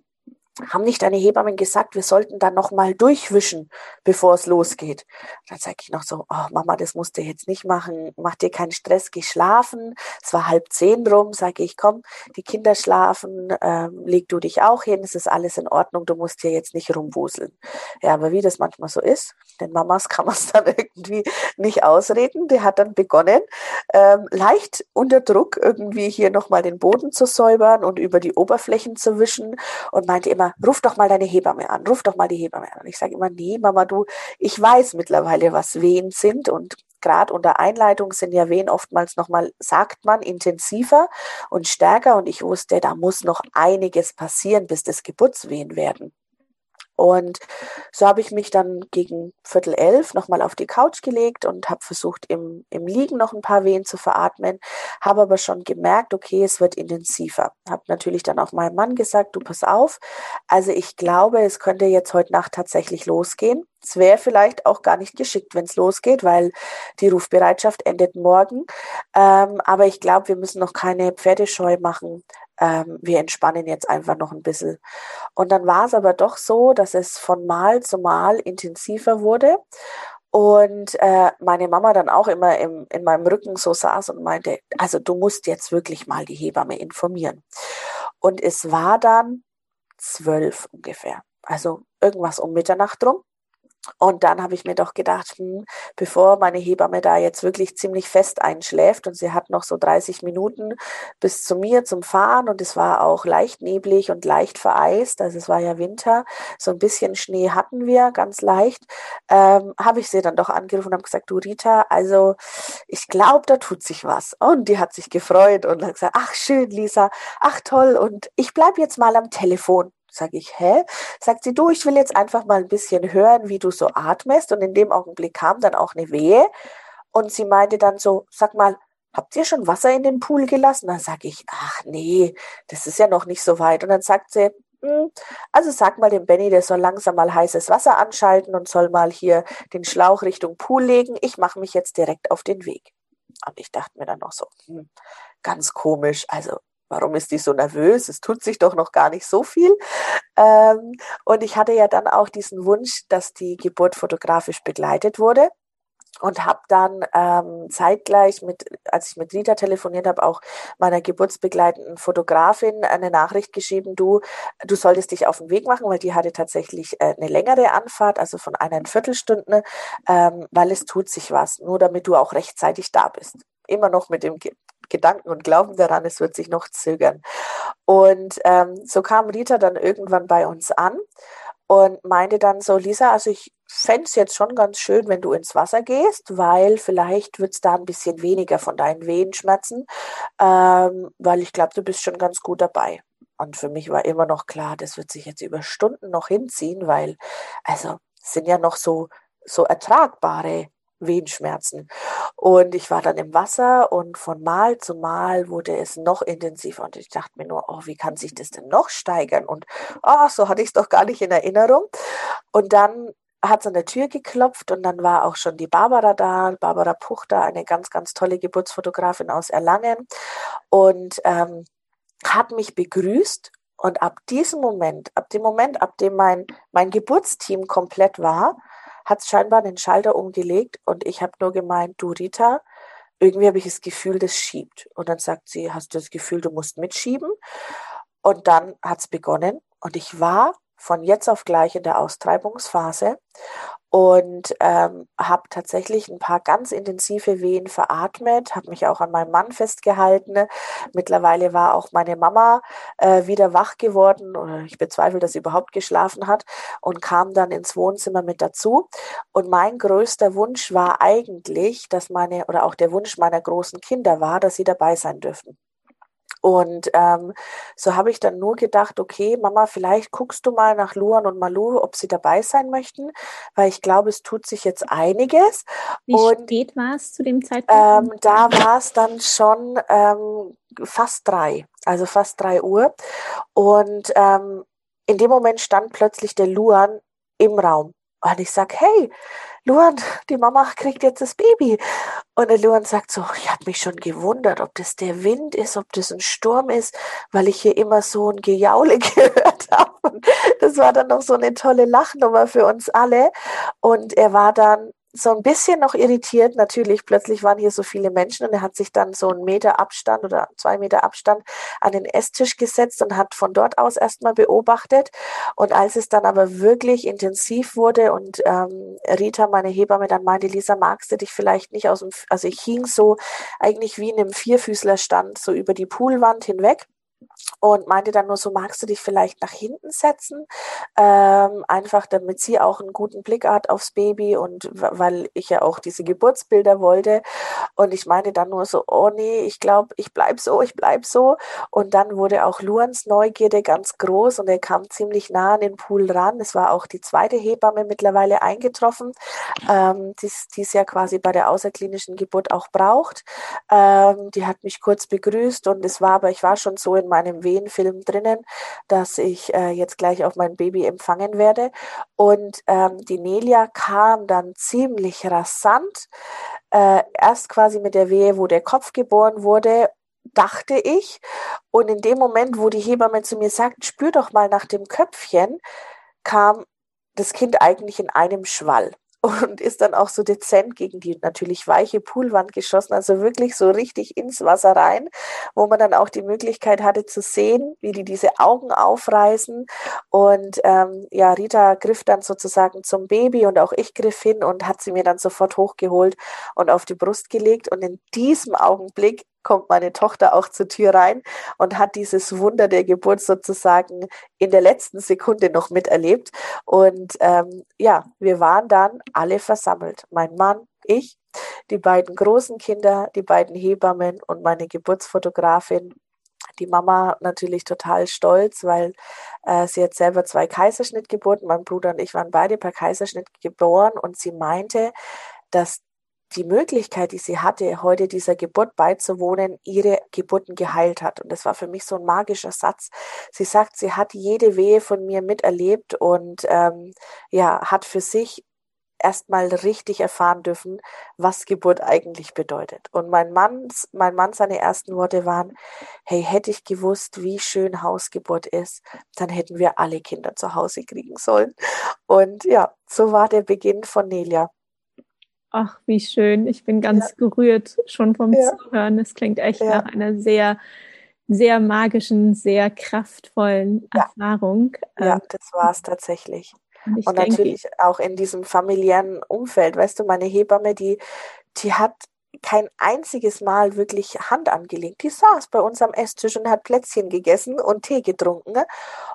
haben nicht deine Hebammen gesagt, wir sollten dann noch mal durchwischen, bevor es losgeht? Dann sage ich noch so, oh Mama, das musst du jetzt nicht machen, mach dir keinen Stress, geh schlafen. Es war halb zehn rum, sage ich, komm, die Kinder schlafen, ähm, leg du dich auch hin, es ist alles in Ordnung, du musst hier jetzt nicht rumwuseln. Ja, aber wie das manchmal so ist, den Mamas kann man es dann irgendwie nicht ausreden. Die hat dann begonnen, ähm, leicht unter Druck irgendwie hier nochmal den Boden zu säubern und über die Oberflächen zu wischen und meinte immer, immer, ruf doch mal deine Hebamme an, ruf doch mal die Hebamme an. Und ich sage immer, nee, Mama, du, ich weiß mittlerweile, was Wehen sind und gerade unter Einleitung sind ja Wehen oftmals nochmal, sagt man, intensiver und stärker. Und ich wusste, da muss noch einiges passieren, bis das Geburtswehen werden. Und so habe ich mich dann gegen Viertel elf nochmal auf die Couch gelegt und habe versucht, im, im Liegen noch ein paar Wehen zu veratmen, habe aber schon gemerkt, okay, es wird intensiver. Habe natürlich dann auch meinem Mann gesagt, du pass auf. Also ich glaube, es könnte jetzt heute Nacht tatsächlich losgehen. Es wäre vielleicht auch gar nicht geschickt, wenn es losgeht, weil die Rufbereitschaft endet morgen. Ähm, aber ich glaube, wir müssen noch keine Pferdescheu machen ähm, wir entspannen jetzt einfach noch ein bisschen. Und dann war es aber doch so, dass es von Mal zu Mal intensiver wurde. Und äh, meine Mama dann auch immer im, in meinem Rücken so saß und meinte, also du musst jetzt wirklich mal die Hebamme informieren. Und es war dann zwölf ungefähr. Also irgendwas um Mitternacht rum. Und dann habe ich mir doch gedacht, hm, bevor meine Hebamme da jetzt wirklich ziemlich fest einschläft und sie hat noch so 30 Minuten bis zu mir zum Fahren und es war auch leicht neblig und leicht vereist, also es war ja Winter, so ein bisschen Schnee hatten wir, ganz leicht, ähm, habe ich sie dann doch angerufen und habe gesagt, du Rita, also ich glaube, da tut sich was. Und die hat sich gefreut und hat gesagt, ach schön, Lisa, ach toll und ich bleibe jetzt mal am Telefon. Sag ich, hä? Sagt sie, du, ich will jetzt einfach mal ein bisschen hören, wie du so atmest. Und in dem Augenblick kam dann auch eine Wehe. Und sie meinte dann so, sag mal, habt ihr schon Wasser in den Pool gelassen? Dann sage ich, ach nee, das ist ja noch nicht so weit. Und dann sagt sie, hm, also sag mal dem Benny, der soll langsam mal heißes Wasser anschalten und soll mal hier den Schlauch Richtung Pool legen. Ich mache mich jetzt direkt auf den Weg. Und ich dachte mir dann noch so, hm, ganz komisch. Also warum ist die so nervös? Es tut sich doch noch gar nicht so viel. Ähm, und ich hatte ja dann auch diesen Wunsch, dass die Geburt fotografisch begleitet wurde. und habe dann ähm, zeitgleich mit, als ich mit Rita telefoniert habe, auch meiner geburtsbegleitenden Fotografin eine Nachricht geschrieben, du, du solltest dich auf den Weg machen, weil die hatte tatsächlich äh, eine längere Anfahrt, also von einer Viertelstunde, ähm, weil es tut sich was, nur damit du auch rechtzeitig da bist. Immer noch mit dem Ge Gedanken und Glauben daran, es wird sich noch zögern. Und ähm, so kam Rita dann irgendwann bei uns an und meinte dann so, Lisa, also ich fände es jetzt schon ganz schön, wenn du ins Wasser gehst, weil vielleicht wird es da ein bisschen weniger von deinen Wehenschmerzen, ähm, weil ich glaube, du bist schon ganz gut dabei. Und für mich war immer noch klar, das wird sich jetzt über Stunden noch hinziehen, weil, also, sind ja noch so, so ertragbare Wehenschmerzen. Und ich war dann im Wasser und von Mal zu Mal wurde es noch intensiver. Und ich dachte mir nur, oh, wie kann sich das denn noch steigern? Und oh, so hatte ich es doch gar nicht in Erinnerung. Und dann hat es an der Tür geklopft und dann war auch schon die Barbara da, Barbara Puchter, eine ganz, ganz tolle Geburtsfotografin aus Erlangen und ähm, hat mich begrüßt und ab diesem Moment, ab dem Moment, ab dem mein, mein Geburtsteam komplett war, hat scheinbar den Schalter umgelegt und ich habe nur gemeint, du Rita, irgendwie habe ich das Gefühl, das schiebt. Und dann sagt sie, hast du das Gefühl, du musst mitschieben? Und dann hat es begonnen und ich war von jetzt auf gleich in der Austreibungsphase und ähm, habe tatsächlich ein paar ganz intensive Wehen veratmet, habe mich auch an meinem Mann festgehalten. Mittlerweile war auch meine Mama äh, wieder wach geworden oder ich bezweifle, dass sie überhaupt geschlafen hat und kam dann ins Wohnzimmer mit dazu. Und mein größter Wunsch war eigentlich, dass meine oder auch der Wunsch meiner großen Kinder war, dass sie dabei sein dürften. Und ähm, so habe ich dann nur gedacht, okay, Mama, vielleicht guckst du mal nach Luan und Malu, ob sie dabei sein möchten, weil ich glaube, es tut sich jetzt einiges. Wie und, spät war es zu dem Zeitpunkt? Ähm, da war es dann schon ähm, fast drei, also fast drei Uhr. Und ähm, in dem Moment stand plötzlich der Luan im Raum. Und ich sag, hey, Luan, die Mama kriegt jetzt das Baby. Und der Luan sagt so, ich habe mich schon gewundert, ob das der Wind ist, ob das ein Sturm ist, weil ich hier immer so ein Gejaule gehört habe. Das war dann noch so eine tolle Lachnummer für uns alle. Und er war dann so ein bisschen noch irritiert. Natürlich, plötzlich waren hier so viele Menschen und er hat sich dann so einen Meter Abstand oder zwei Meter Abstand an den Esstisch gesetzt und hat von dort aus erstmal beobachtet. Und als es dann aber wirklich intensiv wurde und ähm, Rita, meine Hebamme, dann meinte, Lisa, magst du dich vielleicht nicht aus dem, also ich hing so eigentlich wie in einem Vierfüßlerstand so über die Poolwand hinweg und meinte dann nur so, magst du dich vielleicht nach hinten setzen, ähm, einfach damit sie auch einen guten Blick hat aufs Baby und weil ich ja auch diese Geburtsbilder wollte und ich meinte dann nur so, oh nee, ich glaube, ich bleib so, ich bleib so und dann wurde auch Luans Neugierde ganz groß und er kam ziemlich nah an den Pool ran. Es war auch die zweite Hebamme mittlerweile eingetroffen, ähm, die es ja quasi bei der außerklinischen Geburt auch braucht. Ähm, die hat mich kurz begrüßt und es war aber, ich war schon so in meinem Wehenfilm drinnen, dass ich äh, jetzt gleich auf mein Baby empfangen werde. Und ähm, die Nelia kam dann ziemlich rasant, äh, erst quasi mit der Wehe, wo der Kopf geboren wurde dachte ich. Und in dem Moment, wo die Hebamme zu mir sagt, spür doch mal nach dem Köpfchen, kam das Kind eigentlich in einem Schwall und ist dann auch so dezent gegen die natürlich weiche Poolwand geschossen, also wirklich so richtig ins Wasser rein, wo man dann auch die Möglichkeit hatte zu sehen, wie die diese Augen aufreißen. Und ähm, ja, Rita griff dann sozusagen zum Baby und auch ich griff hin und hat sie mir dann sofort hochgeholt und auf die Brust gelegt. Und in diesem Augenblick kommt meine Tochter auch zur Tür rein und hat dieses Wunder der Geburt sozusagen in der letzten Sekunde noch miterlebt. Und ähm, ja, wir waren dann alle versammelt. Mein Mann, ich, die beiden großen Kinder, die beiden Hebammen und meine Geburtsfotografin. Die Mama natürlich total stolz, weil äh, sie hat selber zwei Kaiserschnittgeburten. Mein Bruder und ich waren beide per Kaiserschnitt geboren und sie meinte, dass die Möglichkeit, die sie hatte, heute dieser Geburt beizuwohnen, ihre Geburten geheilt hat. Und das war für mich so ein magischer Satz. Sie sagt, sie hat jede Wehe von mir miterlebt und ähm, ja, hat für sich erstmal richtig erfahren dürfen, was Geburt eigentlich bedeutet. Und mein Mann, mein Mann, seine ersten Worte waren, hey, hätte ich gewusst, wie schön Hausgeburt ist, dann hätten wir alle Kinder zu Hause kriegen sollen. Und ja, so war der Beginn von Nelia. Ach, wie schön. Ich bin ganz ja. gerührt schon vom ja. Zuhören. Es klingt echt ja. nach einer sehr, sehr magischen, sehr kraftvollen Erfahrung. Ja, ähm, das war es tatsächlich. Und, und denke, natürlich auch in diesem familiären Umfeld. Weißt du, meine Hebamme, die, die hat kein einziges Mal wirklich Hand angelegt. Die saß bei uns am Esstisch und hat Plätzchen gegessen und Tee getrunken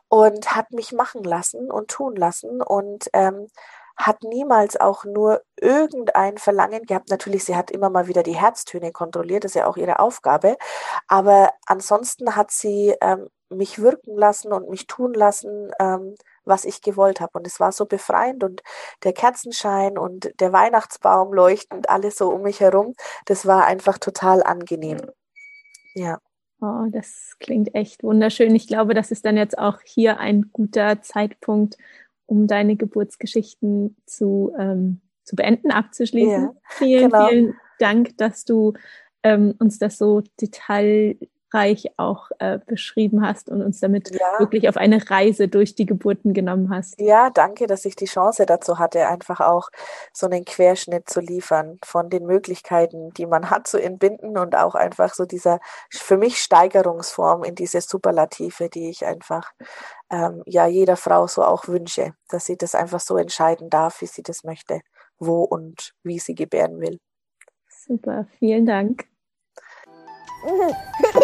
und hat mich machen lassen und tun lassen und ähm, hat niemals auch nur irgendein Verlangen gehabt. Natürlich, sie hat immer mal wieder die Herztöne kontrolliert, das ist ja auch ihre Aufgabe. Aber ansonsten hat sie ähm, mich wirken lassen und mich tun lassen, ähm, was ich gewollt habe. Und es war so befreiend und der Kerzenschein und der Weihnachtsbaum leuchtend, alles so um mich herum, das war einfach total angenehm. Ja. Oh, das klingt echt wunderschön. Ich glaube, das ist dann jetzt auch hier ein guter Zeitpunkt, um deine Geburtsgeschichten zu, ähm, zu beenden, abzuschließen. Ja, vielen, genau. vielen Dank, dass du ähm, uns das so detail reich auch äh, beschrieben hast und uns damit ja. wirklich auf eine Reise durch die Geburten genommen hast. Ja, danke, dass ich die Chance dazu hatte, einfach auch so einen Querschnitt zu liefern von den Möglichkeiten, die man hat zu entbinden und auch einfach so dieser für mich Steigerungsform in diese Superlative, die ich einfach ähm, ja jeder Frau so auch wünsche, dass sie das einfach so entscheiden darf, wie sie das möchte, wo und wie sie gebären will. Super, vielen Dank.